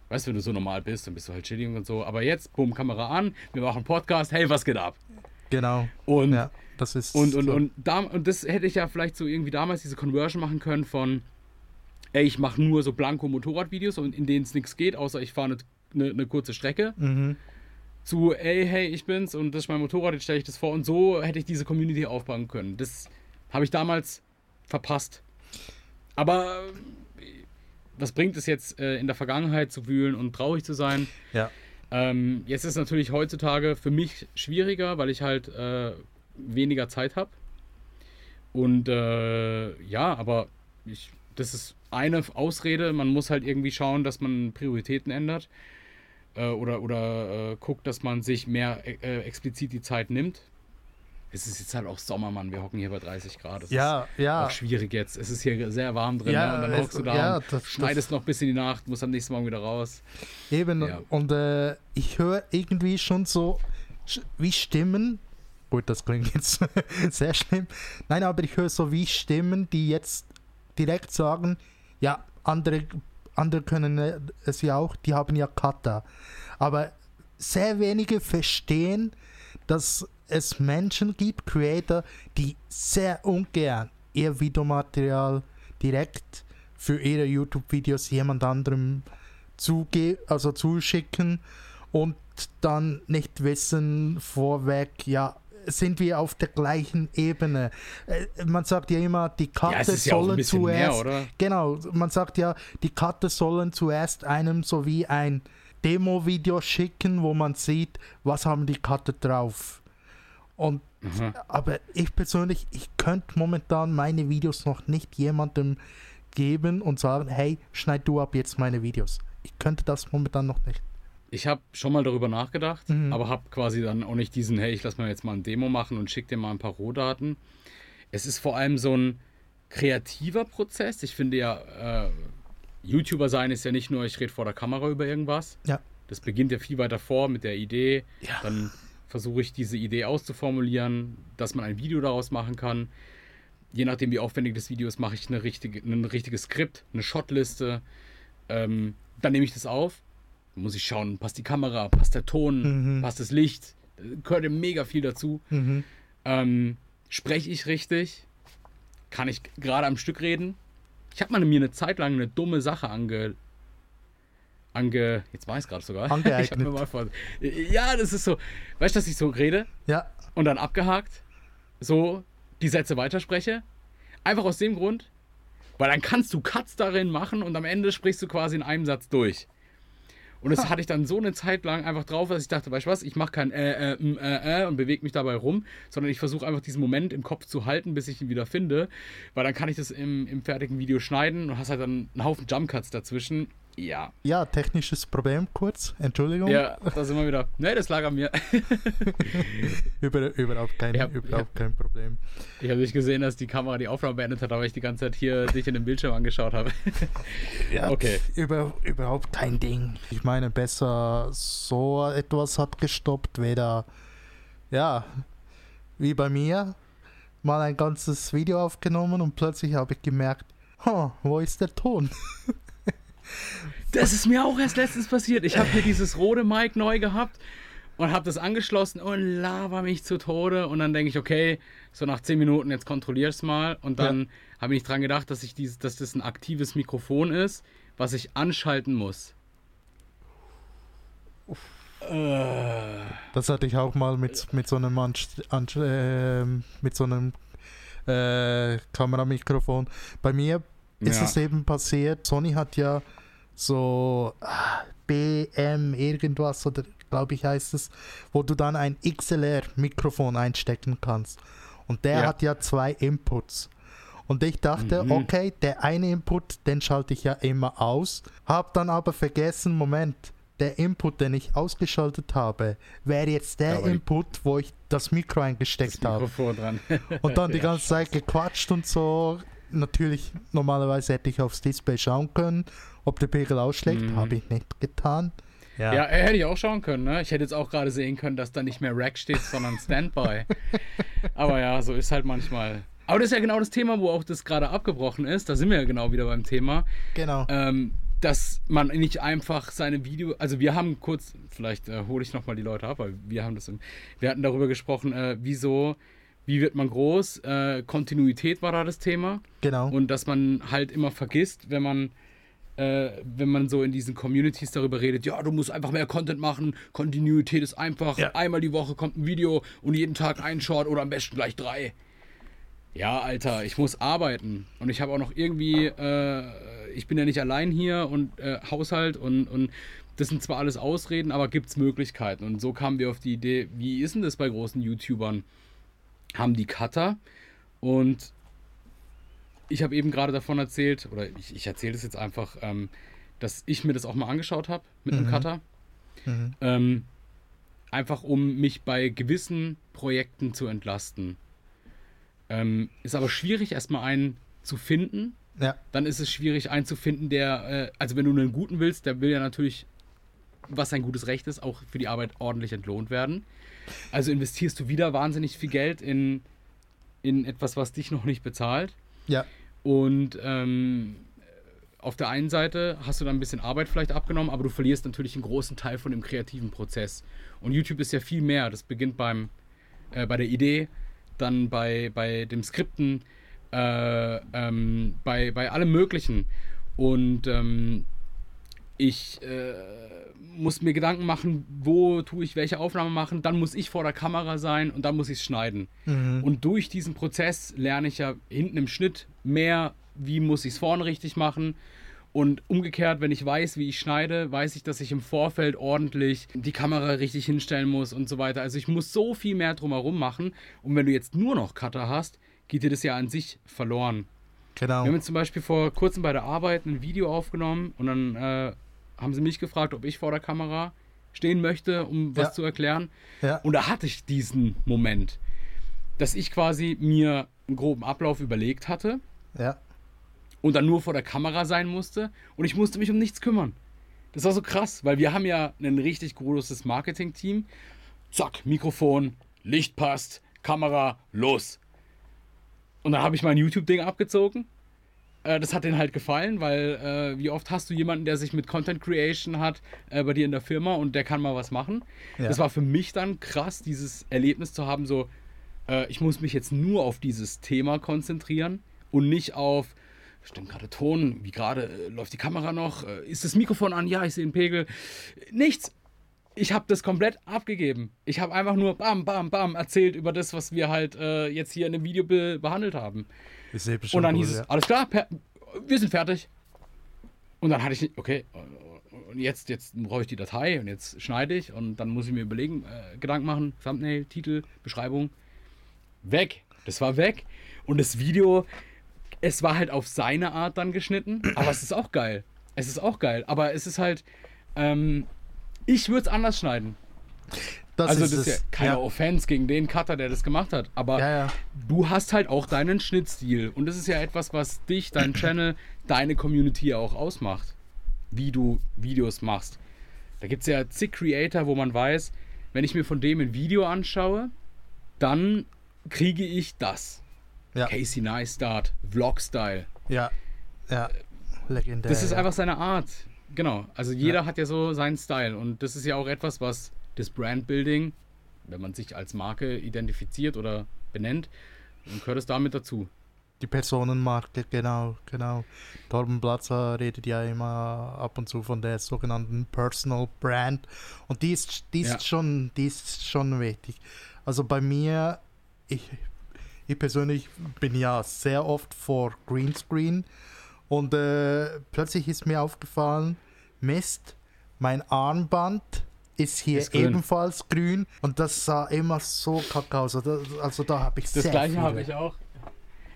Weißt du, wenn du so normal bist, dann bist du halt chilling und so. Aber jetzt, bumm, Kamera an, wir machen Podcast, hey, was geht ab? Genau. Und, ja, das ist und, und, so. und, da, und das hätte ich ja vielleicht so irgendwie damals diese Conversion machen können von, ey, ich mache nur so blanko Motorradvideos, in denen es nichts geht, außer ich fahre eine, eine, eine, kurze Strecke. Mhm. Zu, ey, hey, ich bin's und das ist mein Motorrad, jetzt stelle ich das vor. Und so hätte ich diese Community aufbauen können. Das habe ich damals verpasst. Aber was bringt es jetzt, äh, in der Vergangenheit zu wühlen und traurig zu sein? Ja. Ähm, jetzt ist es natürlich heutzutage für mich schwieriger, weil ich halt äh, weniger Zeit habe. Und äh, ja, aber ich, das ist eine Ausrede. Man muss halt irgendwie schauen, dass man Prioritäten ändert. Äh, oder oder äh, guckt, dass man sich mehr äh, explizit die Zeit nimmt. Es ist jetzt halt auch Sommer, Mann. Wir hocken hier bei 30 Grad. Es ja, ist ja. auch schwierig jetzt. Es ist hier sehr warm drin. Ja, ne? Und dann hockst du da ja, und das- schneidest noch bis in die Nacht, musst am nächsten Morgen wieder raus. Eben, Ja. und äh, ich höre irgendwie schon so wie Stimmen. Gut, das klingt jetzt sehr schlimm. Nein, aber ich höre so wie Stimmen, die jetzt direkt sagen, ja, andere, andere können es ja auch, die haben ja Kata. Aber sehr wenige verstehen, dass es Menschen gibt, Creator, die sehr ungern ihr Videomaterial direkt für ihre YouTube-Videos jemand anderem zuge also zuschicken und dann nicht wissen vorweg, ja, sind wir auf der gleichen Ebene. Äh, Man sagt ja immer, die Karte Ja, ja sollen mehr, zuerst. oder? Genau, man sagt ja, die Karte sollen zuerst einem so wie ein Demo-Video schicken, wo man sieht, was haben die Karte drauf. Und Mhm. aber ich persönlich, ich könnte momentan meine Videos noch nicht jemandem geben und sagen, hey, schneid du ab jetzt meine Videos. Ich könnte das momentan noch nicht. Ich habe schon mal darüber nachgedacht, Mhm. aber habe quasi dann auch nicht diesen, hey, ich lass mal jetzt mal ein Demo machen und schick dir mal ein paar Rohdaten. Es ist vor allem so ein kreativer Prozess. Ich finde ja, äh, YouTuber sein ist ja nicht nur, ich rede vor der Kamera über irgendwas. Ja. Das beginnt ja viel weiter vor mit der Idee. Ja. Dann versuche ich diese Idee auszuformulieren, dass man ein Video daraus machen kann. Je nachdem, wie aufwendig das Video ist, mache ich eine richtige, ein richtiges Skript, eine Shotliste. Ähm, dann nehme ich das auf. Muss ich schauen, passt die Kamera, passt der Ton, Mhm. passt das Licht. Da Gehört mega viel dazu. Mhm. Ähm, Spreche ich richtig? Kann ich gerade am Stück reden? Ich habe mal mir eine Zeit lang eine dumme Sache ange. ange jetzt weiß ich gerade sogar. Angeeignet. Ich hab mir mal vor, ja, das ist so. Weißt du, dass ich so rede Ja, und dann abgehakt so die Sätze weiterspreche? Einfach aus dem Grund, weil dann kannst du Cuts darin machen und am Ende sprichst du quasi in einem Satz durch. Und das hatte ich dann so eine Zeit lang einfach drauf, dass ich dachte, weißt du was, ich mache kein äh, äh, mm, äh, äh und bewege mich dabei rum, sondern ich versuche einfach diesen Moment im Kopf zu halten, bis ich ihn wieder finde, weil dann kann ich das im, im fertigen Video schneiden und hast halt dann einen Haufen Jumpcuts dazwischen. Ja, ja, technisches Problem kurz. Entschuldigung. ja, da sind wir wieder. Ne, das lag an mir. Über, überhaupt, kein, Ja, überhaupt kein Problem. Ich habe nicht gesehen, dass die Kamera die Aufnahme beendet hat, aber ich die ganze Zeit hier dich in den Bildschirm angeschaut habe. Ja, Okay. Über, überhaupt kein Ding. Ich meine, besser so etwas hat gestoppt, weder, ja, wie bei mir, mal ein ganzes Video aufgenommen und plötzlich habe ich gemerkt, huh, wo ist der Ton? Das ist mir auch erst letztens passiert. Ich habe hier dieses rote Mic neu gehabt und habe das angeschlossen und laber mich zu Tode. Und dann denke ich, okay, so nach 10 Minuten, jetzt kontrollier's mal. Und dann habe ich nicht dran gedacht, dass, ich dieses, dass das ein aktives Mikrofon ist, was ich anschalten muss. Äh, Das hatte ich auch mal mit, mit so einem, Anst Anst äh, mit so einem äh, Kameramikrofon. Bei mir ist Ja. es eben passiert, Sony hat ja so ah, BM irgendwas oder glaube ich heißt es, wo du dann ein XLR-Mikrofon einstecken kannst. Und der Ja. hat ja zwei Inputs. Und ich dachte, Mhm. okay, der eine Input, den schalte ich ja immer aus. Hab dann aber vergessen, Moment, der Input, den ich ausgeschaltet habe, wäre jetzt der die- Input, wo ich das Mikro das eingesteckt habe. Mikrofon dran. Und dann die Ja, ganze Zeit gequatscht und so. Natürlich, normalerweise hätte ich aufs Display schauen können, ob der Pegel ausschlägt. Mhm. Habe ich nicht getan. Ja, äh, hätte ich auch schauen können, ne? Ich hätte jetzt auch gerade sehen können, dass da nicht mehr Rack steht, sondern Standby. Aber ja, so ist halt manchmal. Aber das ist ja genau das Thema, wo auch das gerade abgebrochen ist. Da sind wir ja genau wieder beim Thema. Genau. Ähm, dass man nicht einfach seine Video, also wir haben kurz, vielleicht äh, hole ich nochmal die Leute ab, weil wir haben das, im, wir hatten darüber gesprochen, äh, wieso, wie wird man groß, äh, Kontinuität war da das Thema Genau. und dass man halt immer vergisst, wenn man äh, wenn man so in diesen Communities darüber redet, ja, du musst einfach mehr Content machen, Kontinuität ist einfach, Ja. einmal die Woche kommt ein Video und jeden Tag ein Short oder am besten gleich drei. Ja, Alter, ich muss arbeiten und ich habe auch noch irgendwie, äh, ich bin ja nicht allein hier und äh, Haushalt und, und das sind zwar alles Ausreden, aber gibt es Möglichkeiten. Und so kamen wir auf die Idee, wie ist denn das bei großen YouTubern? Haben die Cutter und ich habe eben gerade davon erzählt, oder ich, ich erzähle das jetzt einfach, ähm, dass ich mir das auch mal angeschaut habe mit mhm. einem Cutter. Mhm. Ähm, einfach um mich bei gewissen Projekten zu entlasten. Ähm, ist aber schwierig, erstmal einen zu finden. Ja. Dann ist es schwierig, einen zu finden, der, äh, also wenn du einen guten willst, der will ja natürlich, was sein gutes Recht ist, auch für die Arbeit ordentlich entlohnt werden. Also investierst du wieder wahnsinnig viel Geld in, in etwas, was dich noch nicht bezahlt. Ja. Und ähm, auf der einen Seite hast du dann ein bisschen Arbeit vielleicht abgenommen, aber du verlierst natürlich einen großen Teil von dem kreativen Prozess. Und YouTube ist ja viel mehr. Das beginnt beim, äh, bei der Idee, dann bei, bei dem Skripten, äh, ähm, bei, bei allem Möglichen. Und ähm, ich äh, muss mir Gedanken machen, wo tue ich welche Aufnahme machen, dann muss ich vor der Kamera sein und dann muss ich es schneiden. Mhm. Und durch diesen Prozess lerne ich ja hinten im Schnitt mehr, wie muss ich es vorne richtig machen. Und umgekehrt, wenn ich weiß, wie ich schneide, weiß ich, dass ich im Vorfeld ordentlich die Kamera richtig hinstellen muss und so weiter. Also ich muss so viel mehr drumherum machen. Und wenn du jetzt nur noch Cutter hast, geht dir das ja an sich verloren. Genau. Wir haben jetzt zum Beispiel vor kurzem bei der Arbeit ein Video aufgenommen und dann äh, haben sie mich gefragt, ob ich vor der Kamera stehen möchte, um was ja. zu erklären. Ja. Und da hatte ich diesen Moment, dass ich quasi mir einen groben Ablauf überlegt hatte. Ja. Und dann nur vor der Kamera sein musste und ich musste mich um nichts kümmern. Das war so krass, weil wir haben ja ein richtig großes Marketing-Team. Zack, Mikrofon, Licht passt, Kamera, los. Und dann habe ich mein YouTube-Ding abgezogen äh, das hat denen halt gefallen, weil äh, wie oft hast du jemanden, der sich mit Content Creation hat äh, bei dir in der Firma und der kann mal was machen. Ja. Das war für mich dann krass, dieses Erlebnis zu haben, so äh, ich muss mich jetzt nur auf dieses Thema konzentrieren und nicht auf Stimmt gerade Ton, wie gerade äh, läuft die Kamera noch, äh, ist das Mikrofon an, ja, ich sehe den Pegel. Nichts. Ich habe das komplett abgegeben. Ich habe einfach nur bam, bam, bam erzählt über das, was wir halt jetzt hier in dem Video be behandelt haben. Ich sehe schon Und dann hieß es, alles klar, wir sind fertig. Und dann hatte ich, okay, und jetzt, jetzt brauche ich die Datei und jetzt schneide ich und dann muss ich mir überlegen, äh, Gedanken machen, Thumbnail, Titel, Beschreibung. Weg. Das war weg. Und das Video, es war halt auf seine Art dann geschnitten, aber es ist auch geil. Es ist auch geil, aber es ist halt, ähm, ich würde es anders schneiden. Das also ist das ist ja keine ja. Offense gegen den Cutter, der das gemacht hat. Aber ja, ja. du hast halt auch deinen Schnittstil. Und das ist ja etwas, was dich, dein Channel, deine Community auch ausmacht. Wie du Videos machst. Da gibt es ja zig Creator, wo man weiß, wenn ich mir von dem ein Video anschaue, dann kriege ich das. Casey Neistat, Vlog-Style. Ja, ja, legendär. Das ist einfach seine Art. Genau, also jeder hat ja so seinen Style und das ist ja auch etwas, was das Brandbuilding, wenn man sich als Marke identifiziert oder benennt, dann gehört es damit dazu. Die Personenmarke, genau, genau. Torben Platzer redet ja immer ab und zu von der sogenannten Personal Brand. Und die ist, die ist, ja. schon, die ist schon wichtig. Also bei mir, ich, ich persönlich bin ja sehr oft vor Greenscreen und äh, plötzlich ist mir aufgefallen, Mist, mein Armband ist hier ist grün. ebenfalls grün und das sah immer so kacke aus. Also, also da habe ich Das gleiche habe ich auch.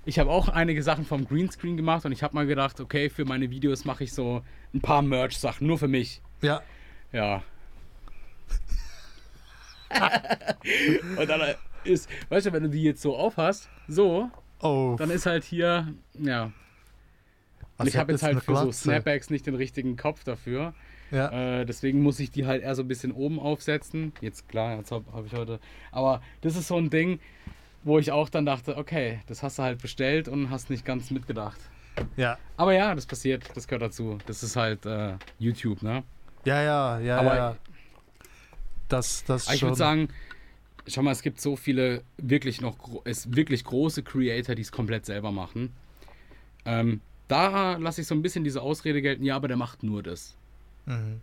Ich habe auch einige Sachen vom Greenscreen gemacht und ich habe mal gedacht, okay, für meine Videos mache ich so ein paar Merch-Sachen, nur für mich. Ja. Ja. und dann ist, weißt du, wenn du die jetzt so aufhast, so, oh. dann ist halt hier, ja. Und also ich habe jetzt halt für so Snapbacks nicht den richtigen Kopf dafür. Ja. Äh, deswegen muss ich die halt eher so ein bisschen oben aufsetzen. Jetzt klar, jetzt habe hab ich heute. Aber das ist so ein Ding, wo ich auch dann dachte, okay, das hast du halt bestellt und hast nicht ganz mitgedacht. Ja. Aber ja, das passiert, das gehört dazu. Das ist halt äh, YouTube, ne? Ja, ja, ja, Aber ja. Das, das ich würde sagen, schau mal, es gibt so viele wirklich noch, es wirklich große Creator, die es komplett selber machen. Ähm, da lasse ich so ein bisschen diese Ausrede gelten, ja, aber der macht nur das. Mhm.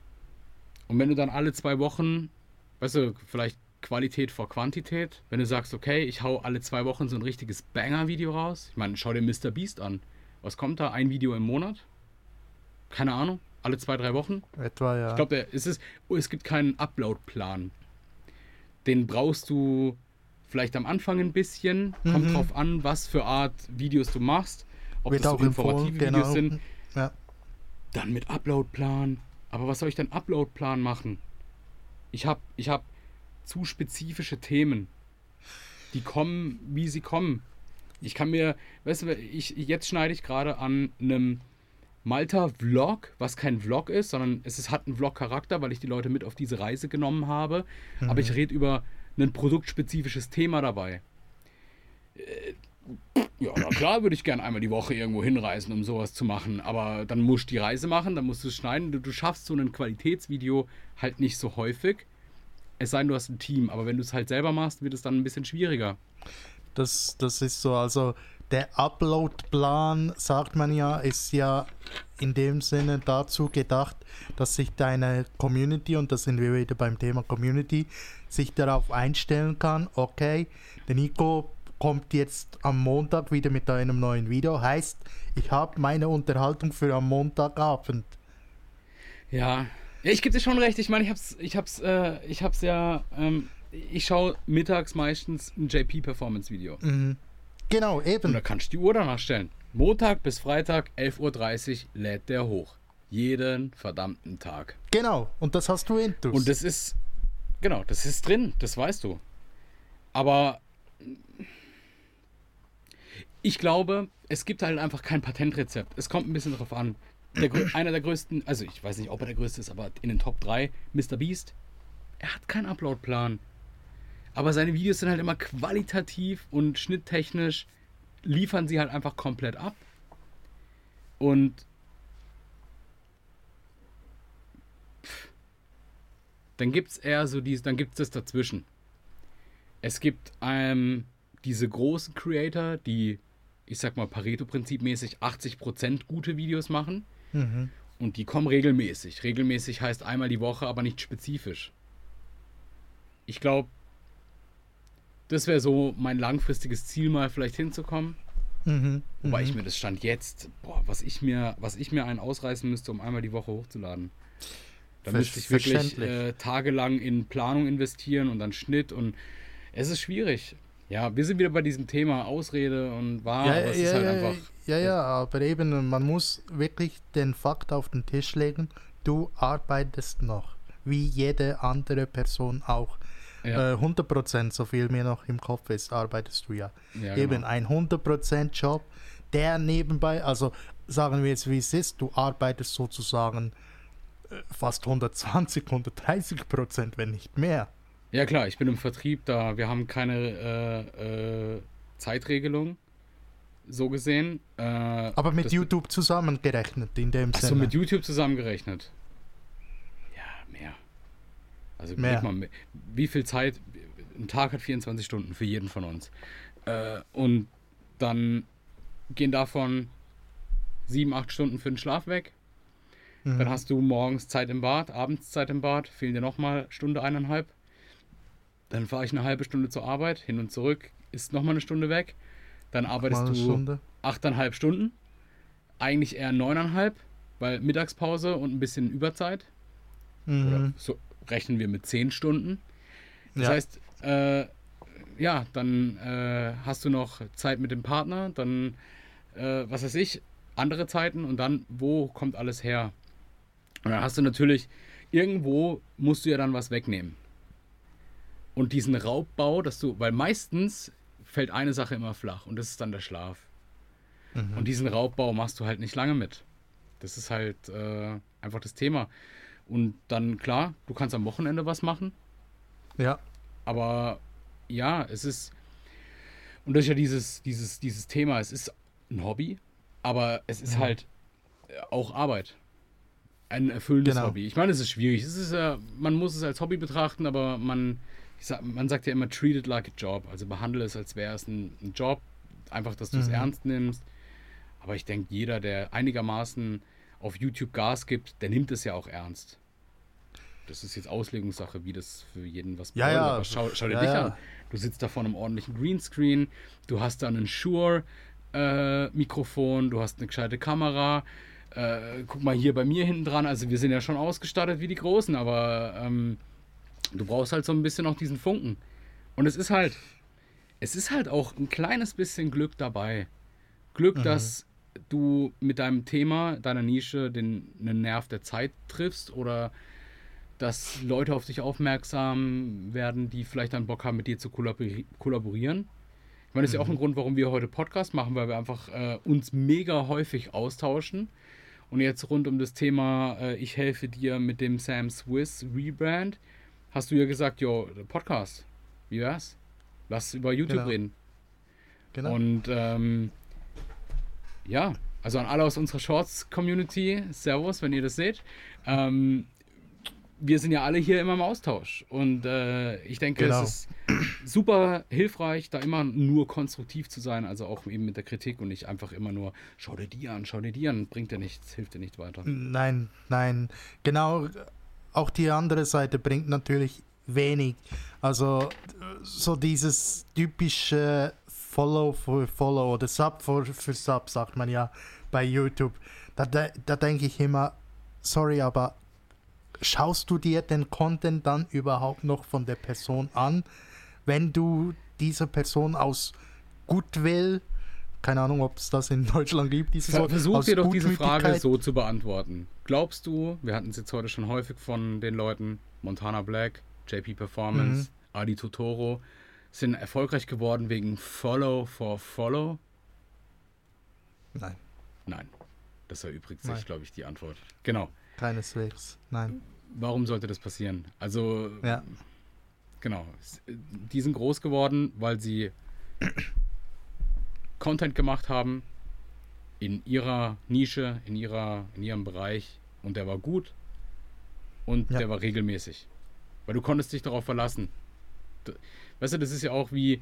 Und wenn du dann alle zwei Wochen, weißt du, vielleicht Qualität vor Quantität, wenn du sagst, okay, ich hau alle zwei Wochen so ein richtiges Banger-Video raus. Ich meine, schau dir Mr. Beast an. Was kommt da? Ein Video im Monat? Keine Ahnung. Alle zwei, drei Wochen? Etwa, ja. Ich glaube, es, ist, oh, es gibt keinen Upload-Plan. Den brauchst du vielleicht am Anfang ein bisschen. Kommt Mhm. drauf an, was für Art Videos du machst. Ob Wird das auch so informative Videos genau. sind. Ja. Dann mit Upload-Plan. Aber was soll ich denn Upload-Plan machen? Ich habe ich hab zu spezifische Themen. Die kommen, wie sie kommen. Ich kann mir, weißt du, ich, jetzt schneide ich gerade an einem Malta-Vlog, was kein Vlog ist, sondern es ist, hat einen Vlog-Charakter, weil ich die Leute mit auf diese Reise genommen habe. Aber ich rede über ein produktspezifisches Thema dabei. Ja, na klar würde ich gerne einmal die Woche irgendwo hinreisen, um sowas zu machen. Aber dann musst du die Reise machen, dann musst du es schneiden. Du, du schaffst so ein Qualitätsvideo halt nicht so häufig. Es sei denn, du hast ein Team. Aber wenn du es halt selber machst, wird es dann ein bisschen schwieriger. Das, das ist so, also der Upload-Plan, sagt man ja, ist ja in dem Sinne dazu gedacht, dass sich deine Community, und da sind wir wieder beim Thema Community, sich darauf einstellen kann, okay, der Nico kommt jetzt am Montag wieder mit einem neuen Video, heißt, ich habe meine Unterhaltung für am Montagabend. Ja. Ja, ich gebe dir schon recht. Ich meine, ich hab's, ich hab's, äh, ich hab's ja. Ähm, ich schaue mittags meistens ein JP-Performance-Video. Mhm. Genau, Und eben. da kannst du die Uhr danach stellen. Montag bis Freitag, 11.30 Uhr, lädt der hoch. Jeden verdammten Tag. Genau, und das hast du intus. Und das ist, genau, das ist drin, das weißt du. Aber ich glaube, es gibt halt einfach kein Patentrezept. Es kommt ein bisschen drauf an. Der, einer der größten, also ich weiß nicht, ob er der größte ist, aber in den Top 3, Mr. Beast, er hat keinen Upload-Plan. Aber seine Videos sind halt immer qualitativ und schnitttechnisch liefern sie halt einfach komplett ab. Und dann gibt es eher so dieses, dann gibt es das dazwischen. Es gibt ähm, diese großen Creator, die, ich sag mal, Pareto-Prinzip-mäßig 80% gute Videos machen. Mhm. Und die kommen regelmäßig. Regelmäßig heißt einmal die Woche, aber nicht spezifisch. Ich glaube, das wäre so mein langfristiges Ziel, mal vielleicht hinzukommen. Mhm. Wobei mhm. ich mir das stand jetzt, boah, was ich mir, was ich mir einen ausreißen müsste, um einmal die Woche hochzuladen. Da Ver- müsste ich wirklich äh, tagelang in Planung investieren und dann Schnitt und es ist schwierig. Ja, wir sind wieder bei diesem Thema Ausrede und wahr, Ja, aber es ja, ist halt ja, einfach. ja, ja, aber eben, man muss wirklich den Fakt auf den Tisch legen, du arbeitest noch, wie jede andere Person auch. Ja, Äh, 100% so viel mir noch im Kopf ist, arbeitest du ja. ja, Eben genau. ein 100% Job, der nebenbei, also sagen wir jetzt wie es ist, du arbeitest sozusagen äh, fast 120, 130%, wenn nicht mehr. Ja klar, ich bin im Vertrieb da. Wir haben keine äh, äh, Zeitregelung, so gesehen. Äh, Aber mit YouTube zusammengerechnet in dem Achso, Sinne. mit YouTube zusammengerechnet. Ja, mehr. Also Mehr. mal, wie viel Zeit, ein Tag hat 24 Stunden für jeden von uns. Äh, und dann gehen davon sieben, acht Stunden für den Schlaf weg. Mhm. Dann hast du morgens Zeit im Bad, abends Zeit im Bad, fehlen dir nochmal Stunde, eineinhalb. Dann fahre ich eine halbe Stunde zur Arbeit, hin und zurück, ist nochmal eine Stunde weg. Dann arbeitest du Stunde. achteinhalb Stunden. Eigentlich eher neuneinhalb, weil Mittagspause und ein bisschen Überzeit. Oder Mhm. so rechnen wir mit zehn Stunden. Das Ja. heißt, äh, ja, dann äh, hast du noch Zeit mit dem Partner, dann, äh, was weiß ich, andere Zeiten und dann, wo kommt alles her? Und dann hast du natürlich, irgendwo musst du ja dann was wegnehmen. Und diesen Raubbau, dass du, weil meistens fällt eine Sache immer flach und das ist dann der Schlaf. Mhm. Und diesen Raubbau machst du halt nicht lange mit. Das ist halt äh, einfach das Thema. Und dann, klar, du kannst am Wochenende was machen, Ja, aber ja, es ist. Und das ist ja dieses, dieses, dieses Thema, es ist ein Hobby, aber es ist Mhm. halt äh, auch Arbeit. Ein erfüllendes Genau. Hobby. Ich meine, es ist schwierig. Es ist ja, man muss es als Hobby betrachten, aber man, sag, man sagt ja immer, treat it like a job. Also behandle es, als wäre es ein, ein Job. Einfach, dass du es Mhm. ernst nimmst. Aber ich denke, jeder, der einigermaßen auf YouTube Gas gibt, der nimmt es ja auch ernst. Das ist jetzt Auslegungssache, wie das für jeden was Ja, ja. Aber schau, schau dir Ja, dich ja. an. Du sitzt da vor einem ordentlichen Greenscreen, du hast dann ein Shure äh, du hast eine gescheite Kamera, äh, guck mal hier bei mir hinten dran, also wir sind ja schon ausgestattet wie die Großen, aber ähm, du brauchst halt so ein bisschen auch diesen Funken. Und es ist halt, es ist halt auch ein kleines bisschen Glück dabei. Glück, mhm. dass du mit deinem Thema, deiner Nische, den einen Nerv der Zeit triffst oder dass Leute auf dich aufmerksam werden, die vielleicht einen Bock haben, mit dir zu kollaborieren. Ich meine, das ist ja auch ein mhm. Grund, warum wir heute Podcast machen, weil wir einfach äh, uns mega häufig austauschen. Und jetzt rund um das Thema, äh, ich helfe dir mit dem Sam Swiss Rebrand, hast du ja gesagt, jo, Podcast, wie wär's? Lass über YouTube genau. reden. Genau. Und ähm, ja, also an alle aus unserer Shorts-Community, Servus, wenn ihr das seht. Ähm, wir sind ja alle hier immer im Austausch. Und äh, ich denke, genau. es ist super hilfreich, da immer nur konstruktiv zu sein, also auch eben mit der Kritik und nicht einfach immer nur, schau dir die an, schau dir die an, bringt dir nichts, hilft dir nicht weiter. Nein, nein. Genau, auch die andere Seite bringt natürlich wenig. Also so dieses typische Follow für Follow oder Sub für, für Sub, sagt man ja bei YouTube. Da, da, da denke ich immer, sorry, aber schaust du dir den Content dann überhaupt noch von der Person an, wenn du diese Person aus Gutwill, keine Ahnung, ob es das in Deutschland gibt, diese Ver Versuch dir doch diese Frage so zu beantworten. Glaubst du, wir hatten es jetzt heute schon häufig von den Leuten, Montana Black, JP Performance, mhm. Adi Totoro, sind erfolgreich geworden wegen Follow for Follow? Nein. Nein. Das erübrigt sich, glaube ich, die Antwort. Genau. Keineswegs, nein. Warum sollte das passieren? Also, ja. genau. Die sind groß geworden, weil sie Content gemacht haben in ihrer Nische, in, ihrer, in ihrem Bereich und der war gut und ja. der war regelmäßig. Weil du konntest dich darauf verlassen. Weißt du, das ist ja auch wie,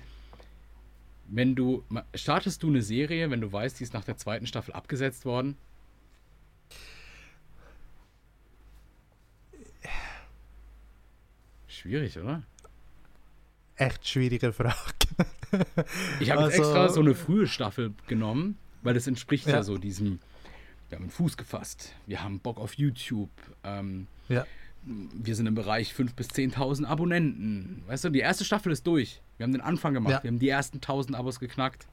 wenn du, startest du eine Serie, wenn du weißt, die ist nach der zweiten Staffel abgesetzt worden, Schwierig, oder? Echt schwierige Frage. Ich habe also, extra so eine frühe Staffel genommen, weil das entspricht ja, ja so diesem, wir haben einen Fuß gefasst, wir haben Bock auf YouTube, ähm, ja. wir sind im Bereich 5.000 bis 10.000 Abonnenten. Weißt du, die erste Staffel ist durch. Wir haben den Anfang gemacht, ja. wir haben die ersten 1.000 Abos geknackt.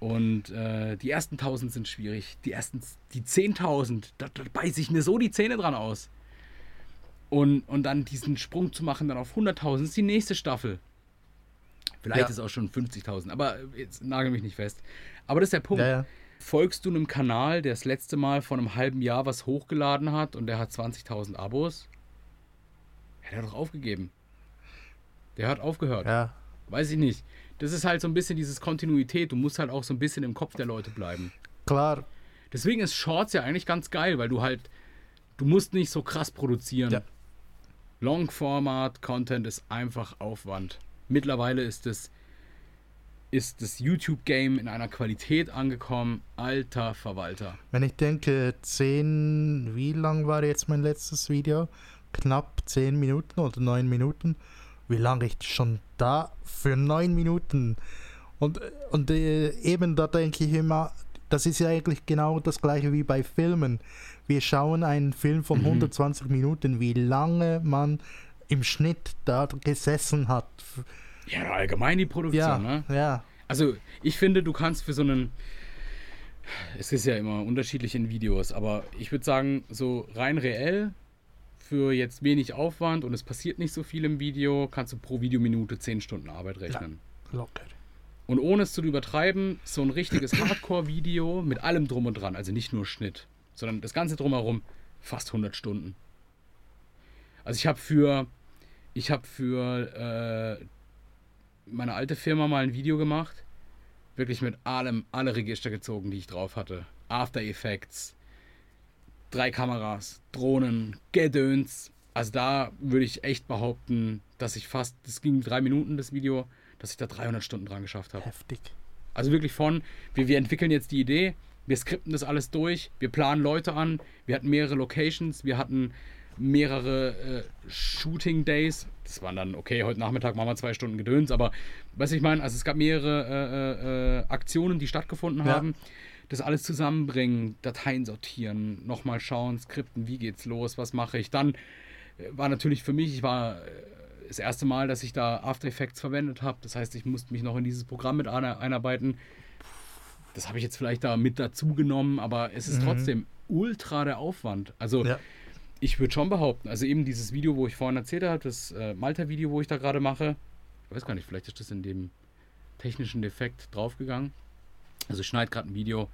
Und äh, die ersten 1000 sind schwierig. Die ersten, die 10.000, da, da beiße ich mir so die Zähne dran aus. Und, und dann diesen Sprung zu machen, dann auf 100.000 ist die nächste Staffel. Vielleicht ja. ist es auch schon 50.000, aber jetzt nagel mich nicht fest. Aber das ist der Punkt. Ja, ja. Folgst du einem Kanal, der das letzte Mal vor einem halben Jahr was hochgeladen hat und der hat 20.000 Abos? Ja, der hat doch aufgegeben. Der hat aufgehört. Ja. Weiß ich nicht. Das ist halt so ein bisschen dieses Kontinuität. Du musst halt auch so ein bisschen im Kopf der Leute bleiben. Klar. Deswegen ist Shorts ja eigentlich ganz geil, weil du halt, du musst nicht so krass produzieren. Ja. Long-Format-Content ist einfach Aufwand. Mittlerweile ist es ist das YouTube-Game in einer Qualität angekommen. Alter Verwalter. Wenn ich denke, 10, wie lang war jetzt mein letztes Video? Knapp 10 Minuten oder 9 Minuten. Wie lange ich schon da für 9 Minuten. Und, und äh, eben da denke ich immer, das ist ja eigentlich genau das gleiche wie bei Filmen. Wir schauen einen Film von mhm. 120 Minuten, wie lange man im Schnitt da gesessen hat. Ja, allgemein die Produktion, ja, ne? Ja. Also, ich finde, du kannst für so einen. Es ist ja immer unterschiedlich in Videos, aber ich würde sagen, so rein reell, für jetzt wenig Aufwand und es passiert nicht so viel im Video, kannst du pro Videominute 10 Stunden Arbeit rechnen. Ja, locker. Und ohne es zu übertreiben, so ein richtiges Hardcore-Video mit allem drum und dran, also nicht nur Schnitt, sondern das Ganze drumherum, fast 100 Stunden. Also ich habe für, ich habe für äh, meine alte Firma mal ein Video gemacht, wirklich mit allem, alle Register gezogen, die ich drauf hatte. After Effects, drei Kameras, Drohnen, Gedöns. Also da würde ich echt behaupten, dass ich fast, das ging drei Minuten, das Video, dass ich da 300 Stunden dran geschafft habe. Heftig. Also wirklich von, wir, wir entwickeln jetzt die Idee, wir skripten das alles durch, wir planen Leute an, wir hatten mehrere Locations, wir hatten mehrere äh, Shooting Days. Das waren dann, okay, heute Nachmittag machen wir zwei Stunden Gedöns, aber was ich meine, also es gab mehrere äh, äh, äh, Aktionen, die stattgefunden ja. haben. das alles zusammenbringen, Dateien sortieren, nochmal schauen, Skripten, wie geht's los, was mache ich. Dann äh, war natürlich für mich, ich war äh, das erste Mal, dass ich da After Effects verwendet habe. Das heißt, ich musste mich noch in dieses Programm mit einarbeiten. Das habe ich jetzt vielleicht da mit dazu genommen, aber es ist mhm. trotzdem ultra der Aufwand. Also ja. Ich würde schon behaupten, also eben dieses Video, wo ich vorhin erzählt habe, das äh, Malta-Video, wo ich da gerade mache, ich weiß gar nicht, vielleicht ist das in dem technischen Defekt draufgegangen. Also ich schneide gerade ein Video,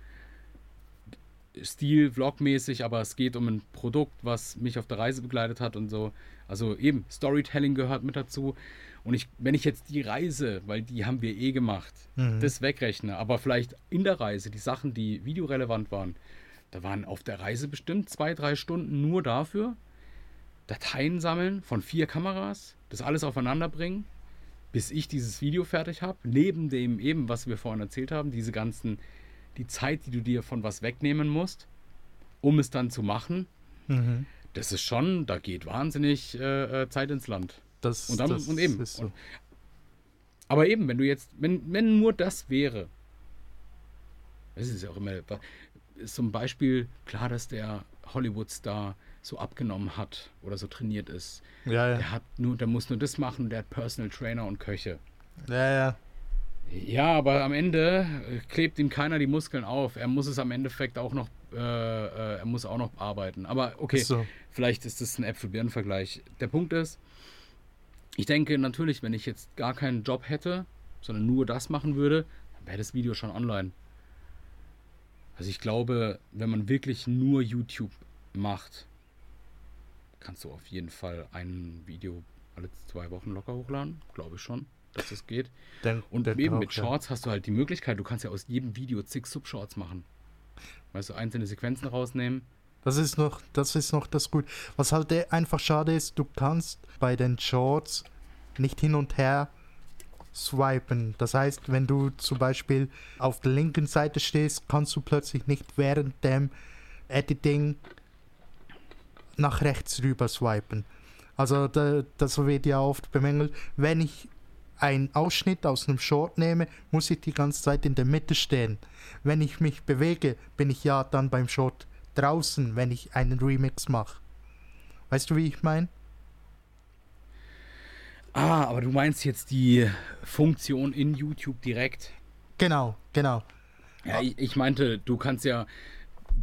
Stil, Vlog-mäßig, aber es geht um ein Produkt, was mich auf der Reise begleitet hat und so. Also eben, Storytelling gehört mit dazu. Und ich, wenn ich jetzt die Reise, weil die haben wir eh gemacht, mhm. das wegrechne, aber vielleicht in der Reise die Sachen, die videorelevant waren, da waren auf der Reise bestimmt zwei, drei Stunden nur dafür. Dateien sammeln von vier Kameras, das alles aufeinander bringen, bis ich dieses Video fertig habe. Neben dem eben, was wir vorhin erzählt haben, diese ganzen, die Zeit, die du dir von was wegnehmen musst, um es dann zu machen. Mhm. Das ist schon, da geht wahnsinnig äh, äh Zeit ins Land. Das, und, dann, das und eben. So. Und, aber eben, wenn du jetzt, wenn, wenn nur das wäre, das ist ja auch immer, ist zum Beispiel klar, dass der Hollywood-Star so abgenommen hat oder so trainiert ist. Ja, ja. Der hat nur, der muss nur das machen, der hat Personal Trainer und Köche. Ja, ja. Ja, aber am Ende äh, klebt ihm keiner die Muskeln auf. Er muss es am Endeffekt auch noch, äh, äh, er muss auch noch arbeiten. Aber okay, so. vielleicht ist das ein Äpfel-Birnen-Vergleich. Der Punkt ist, ich denke natürlich, wenn ich jetzt gar keinen Job hätte, sondern nur das machen würde, dann wäre das Video schon online. Also ich glaube, wenn man wirklich nur YouTube macht, kannst du auf jeden Fall ein Video alle zwei Wochen locker hochladen. Glaube ich schon, dass das geht. Den, und eben mit Shorts ja. hast du halt die Möglichkeit, du kannst ja aus jedem Video zig Subshorts machen. Weißt du, einzelne Sequenzen rausnehmen. Das ist noch, das ist noch das gut. Was halt einfach schade ist, du kannst bei den Shorts nicht hin und her swipen. Das heißt, wenn du zum Beispiel auf der linken Seite stehst, kannst du plötzlich nicht während dem Editing nach rechts rüber swipen. Also da, das wird ja oft bemängelt. Wenn ich einen Ausschnitt aus einem Short nehme, muss ich die ganze Zeit in der Mitte stehen. Wenn ich mich bewege, bin ich ja dann beim Short draußen, wenn ich einen Remix mache. Weißt du, wie ich meine? Ah, aber du meinst jetzt die Funktion in YouTube direkt? Genau, genau. Ja, ich, ich meinte, du kannst ja,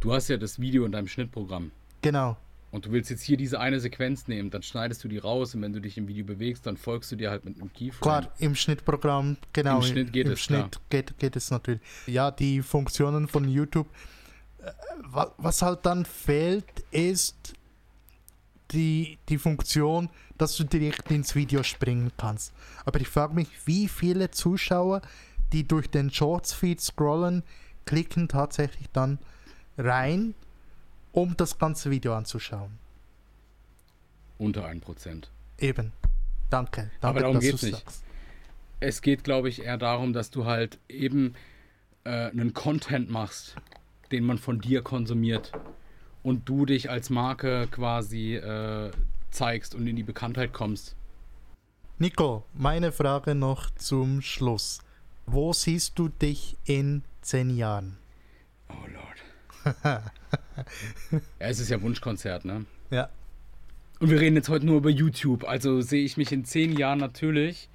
du hast ja das Video in deinem Schnittprogramm. Genau. Und du willst jetzt hier diese eine Sequenz nehmen, dann schneidest du die raus und wenn du dich im Video bewegst, dann folgst du dir halt mit einem Keyframe. Klar, im Schnittprogramm, genau. Im Schnitt geht im es, Schnitt geht, geht es natürlich. Ja, die Funktionen von YouTube. Äh, was halt dann fehlt, ist die, die Funktion, dass du direkt ins Video springen kannst. Aber ich frage mich, wie viele Zuschauer, die durch den Shorts-Feed scrollen, klicken tatsächlich dann rein um das ganze Video anzuschauen. Unter 1%. Eben. Danke. danke Aber darum geht es nicht. Sagst. Es geht, glaube ich, eher darum, dass du halt eben äh, einen Content machst, den man von dir konsumiert und du dich als Marke quasi äh, zeigst und in die Bekanntheit kommst. Nico, meine Frage noch zum Schluss. Wo siehst du dich in zehn Jahren? Oh Lord. ja, es ist ja Wunschkonzert, ne? Ja. Und wir reden jetzt heute nur über YouTube. Also sehe ich mich in zehn Jahren natürlich.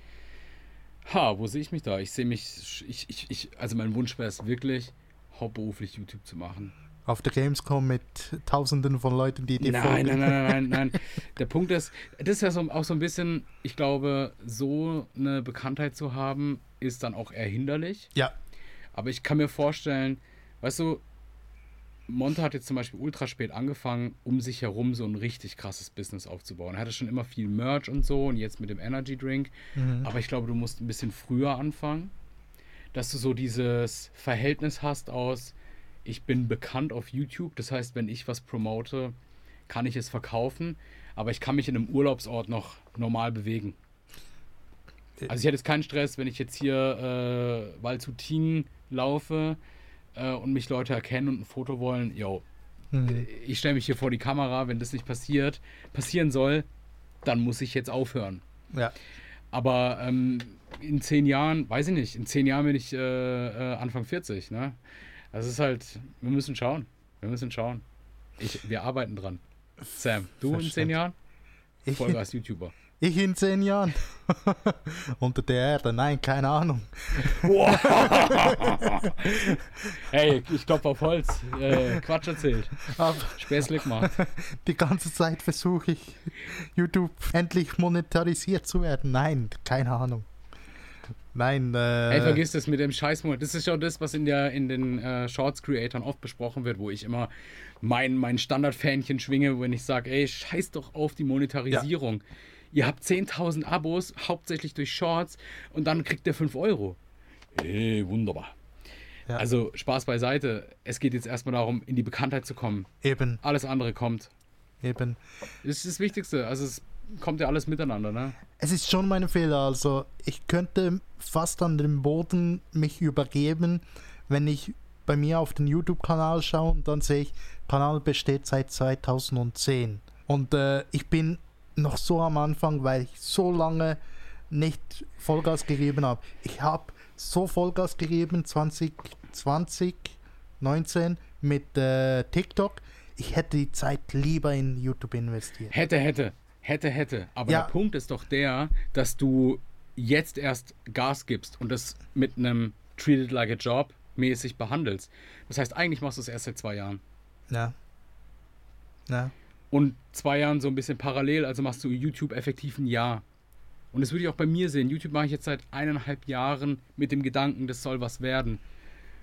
Ha, wo sehe ich mich da? Ich sehe mich, ich, ich, ich, also mein Wunsch wäre es wirklich, hauptberuflich YouTube zu machen. Auf der Gamescom mit tausenden von Leuten, die dir folgen. Nein, nein, nein, nein, nein. Der Punkt ist, das ist ja so, auch so ein bisschen, ich glaube, so eine Bekanntheit zu haben, ist dann auch eher hinderlich. Ja. Aber ich kann mir vorstellen, weißt du, Monte hat jetzt zum Beispiel ultra spät angefangen, um sich herum so ein richtig krasses Business aufzubauen. Er hatte schon immer viel Merch und so und jetzt mit dem Energy Drink. Mhm. Aber ich glaube, du musst ein bisschen früher anfangen, dass du so dieses Verhältnis hast aus, ich bin bekannt auf YouTube. Das heißt, wenn ich was promote, kann ich es verkaufen. Aber ich kann mich in einem Urlaubsort noch normal bewegen. Also ich hätte jetzt keinen Stress, wenn ich jetzt hier äh, Walzutin laufe äh, und mich Leute erkennen und ein Foto wollen, yo, mhm. ich stelle mich hier vor die Kamera, wenn das nicht passiert, passieren soll, dann muss ich jetzt aufhören. Ja. Aber ähm, in zehn Jahren, weiß ich nicht, in zehn Jahren bin ich äh, äh Anfang 40, ne? Also es ist halt, wir müssen schauen. Wir müssen schauen. Ich, wir arbeiten dran. Sam, du in zehn Jahren? Ich, Vollgas YouTuber. ich in zehn Jahren. Unter der Erde, nein, keine Ahnung. Hey, ich klopfe auf Holz. Äh, Quatsch erzählt. Aber Späßlich gemacht. die ganze Zeit versuche ich, YouTube endlich monetarisiert zu werden. Nein, keine Ahnung. Nein, äh, Ey, vergiss das mit dem Scheißmonat. Das ist ja das, was in, der, in den äh, Shorts-Creatoren oft besprochen wird, wo ich immer mein, mein Standard-Fähnchen schwinge, wenn ich sage, ey, scheiß doch auf die Monetarisierung. Ihr habt 10.000 Abos, hauptsächlich durch Shorts, und dann kriegt ihr 5 Euro. Ey, wunderbar. Ja. Also Spaß beiseite. Es geht jetzt erstmal darum, in die Bekanntheit zu kommen. eben, Alles andere kommt. eben. Das ist das Wichtigste. Also es kommt ja alles miteinander, ne? Es ist schon mein Fehler, also ich könnte fast an den Boden mich übergeben, wenn ich bei mir auf den YouTube-Kanal schaue und dann sehe ich, Kanal besteht seit 2010. Und äh, ich bin noch so am Anfang, weil ich so lange nicht Vollgas gegeben habe. Ich habe so Vollgas gegeben 2020, 19 mit äh, TikTok. Ich hätte die Zeit lieber in YouTube investiert. Hätte, hätte, hätte, hätte. Aber Ja. der Punkt ist doch der, dass du jetzt erst Gas gibst und das mit einem Treat it like a job mäßig behandelst. Das heißt, eigentlich machst du es erst seit zwei Jahren. Ja. Ja. Und zwei Jahren so ein bisschen parallel, also machst du YouTube effektiv ein Jahr. Und das würde ich auch bei mir sehen. YouTube mache ich jetzt seit eineinhalb Jahren mit dem Gedanken, das soll was werden.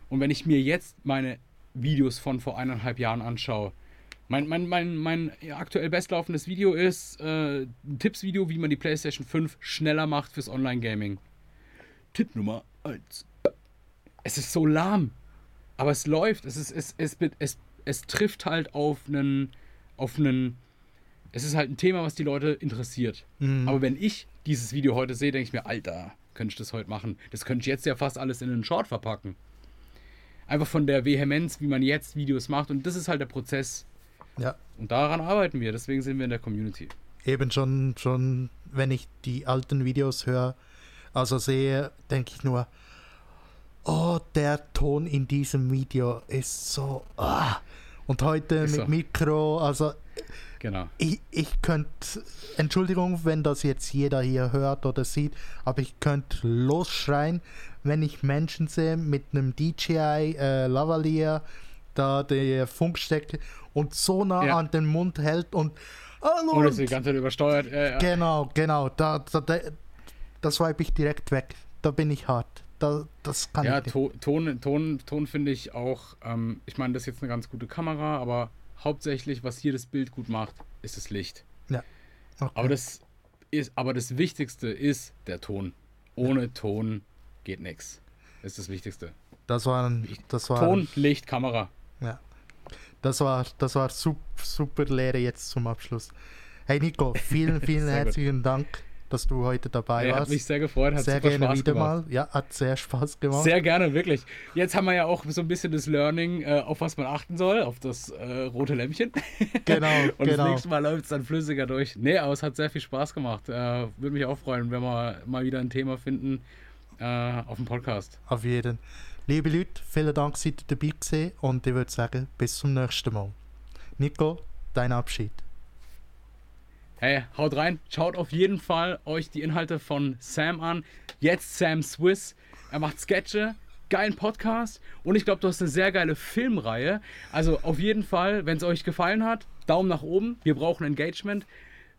Und wenn ich mir jetzt meine Videos von vor eineinhalb Jahren anschaue, mein, mein, mein, mein aktuell bestlaufendes Video ist äh, ein Tippsvideo, wie man die PlayStation 5 schneller macht fürs Online-Gaming. Tipp Nummer 1. Es ist so lahm. Aber es läuft. Es, ist, es, es, es, es, trifft halt auf einen, auf einen. Es ist halt ein Thema, was die Leute interessiert. Mhm. Aber wenn ich dieses Video heute sehe, denke ich mir, Alter, könnte ich das heute machen? Das könnte ich jetzt ja fast alles in einen Short verpacken. Einfach von der Vehemenz, wie man jetzt Videos macht. Und das ist halt der Prozess. Ja. Und daran arbeiten wir. Deswegen sind wir in der Community. Eben schon, schon, wenn ich die alten Videos höre, also sehe, denke ich nur, oh, der Ton in diesem Video ist so, ah. Und heute Ist mit so. Mikro, also Genau. ich, ich könnte, Entschuldigung, wenn das jetzt jeder hier hört oder sieht, aber ich könnte losschreien, wenn ich Menschen sehe mit einem DJI äh, Lavalier, da der Funkstecker und so nah Ja. an den Mund hält und Hallo, es ist die ganze Zeit übersteuert. Ja, ja. Genau, genau. Da, da, da, das swipe ich direkt weg. Da bin ich hart. Da, das kann Ja, ich nicht. to Ton, Ton, Ton finde ich auch, ähm, ich meine, das ist jetzt eine ganz gute Kamera, aber hauptsächlich, was hier das Bild gut macht, ist das Licht. Okay. Aber das ist, aber das Wichtigste ist der Ton. Ohne Ton geht nichts. Das ist das Wichtigste. das war, ein- das war, Ton, Licht, Kamera. Ja. das war, das war super, super Lehre jetzt zum Abschluss. Hey Nico, vielen, vielen Sehr gut. herzlichen Dank, dass du heute dabei hat warst. mich sehr gefreut, hat sehr gerne Spaß wieder gemacht. mal. Ja, hat sehr Spaß gemacht. Sehr gerne, wirklich. Jetzt haben wir ja auch so ein bisschen das Learning, äh, auf was man achten soll, auf das äh, rote Lämpchen. Genau, Und das genau. nächste Mal läuft es dann flüssiger durch. Nee, aber es hat sehr viel Spaß gemacht. Äh, Würde mich auch freuen, wenn wir mal wieder ein Thema finden äh, auf dem Podcast. Auf jeden. Liebe Leute, vielen Dank, seid ihr dabei gewesen und ich würde sagen, bis zum nächsten Mal. Nico, dein Abschied. Hey, haut rein. Schaut auf jeden Fall euch die Inhalte von Sam an. Jetzt Sam Swiss. Er macht Sketche, geilen Podcast und ich glaube, du hast eine sehr geile Filmreihe. Also auf jeden Fall, wenn es euch gefallen hat, Daumen nach oben. Wir brauchen Engagement.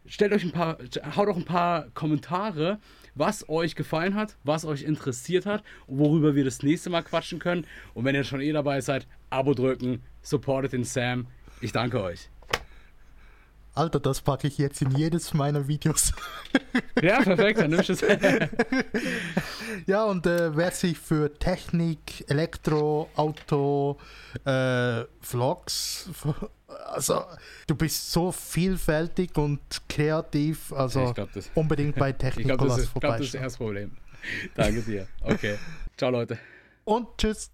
Stellt euch ein paar, haut auch ein paar Kommentare, was euch gefallen hat, was euch interessiert hat worüber wir das nächste Mal quatschen können. Und wenn ihr schon eh dabei seid, Abo drücken, supportet den Sam. Ich danke euch. Alter, das packe ich jetzt in jedes meiner Videos. Ja, perfekt, dann nimmst du es. ja, und äh, wer sich für Technik, Elektro, Auto, äh, Vlogs, also du bist so vielfältig und kreativ, also glaub, das- unbedingt bei Ich glaube, das, glaub, das ist erste Problem. Danke dir. Okay. Ciao, Leute. Und tschüss.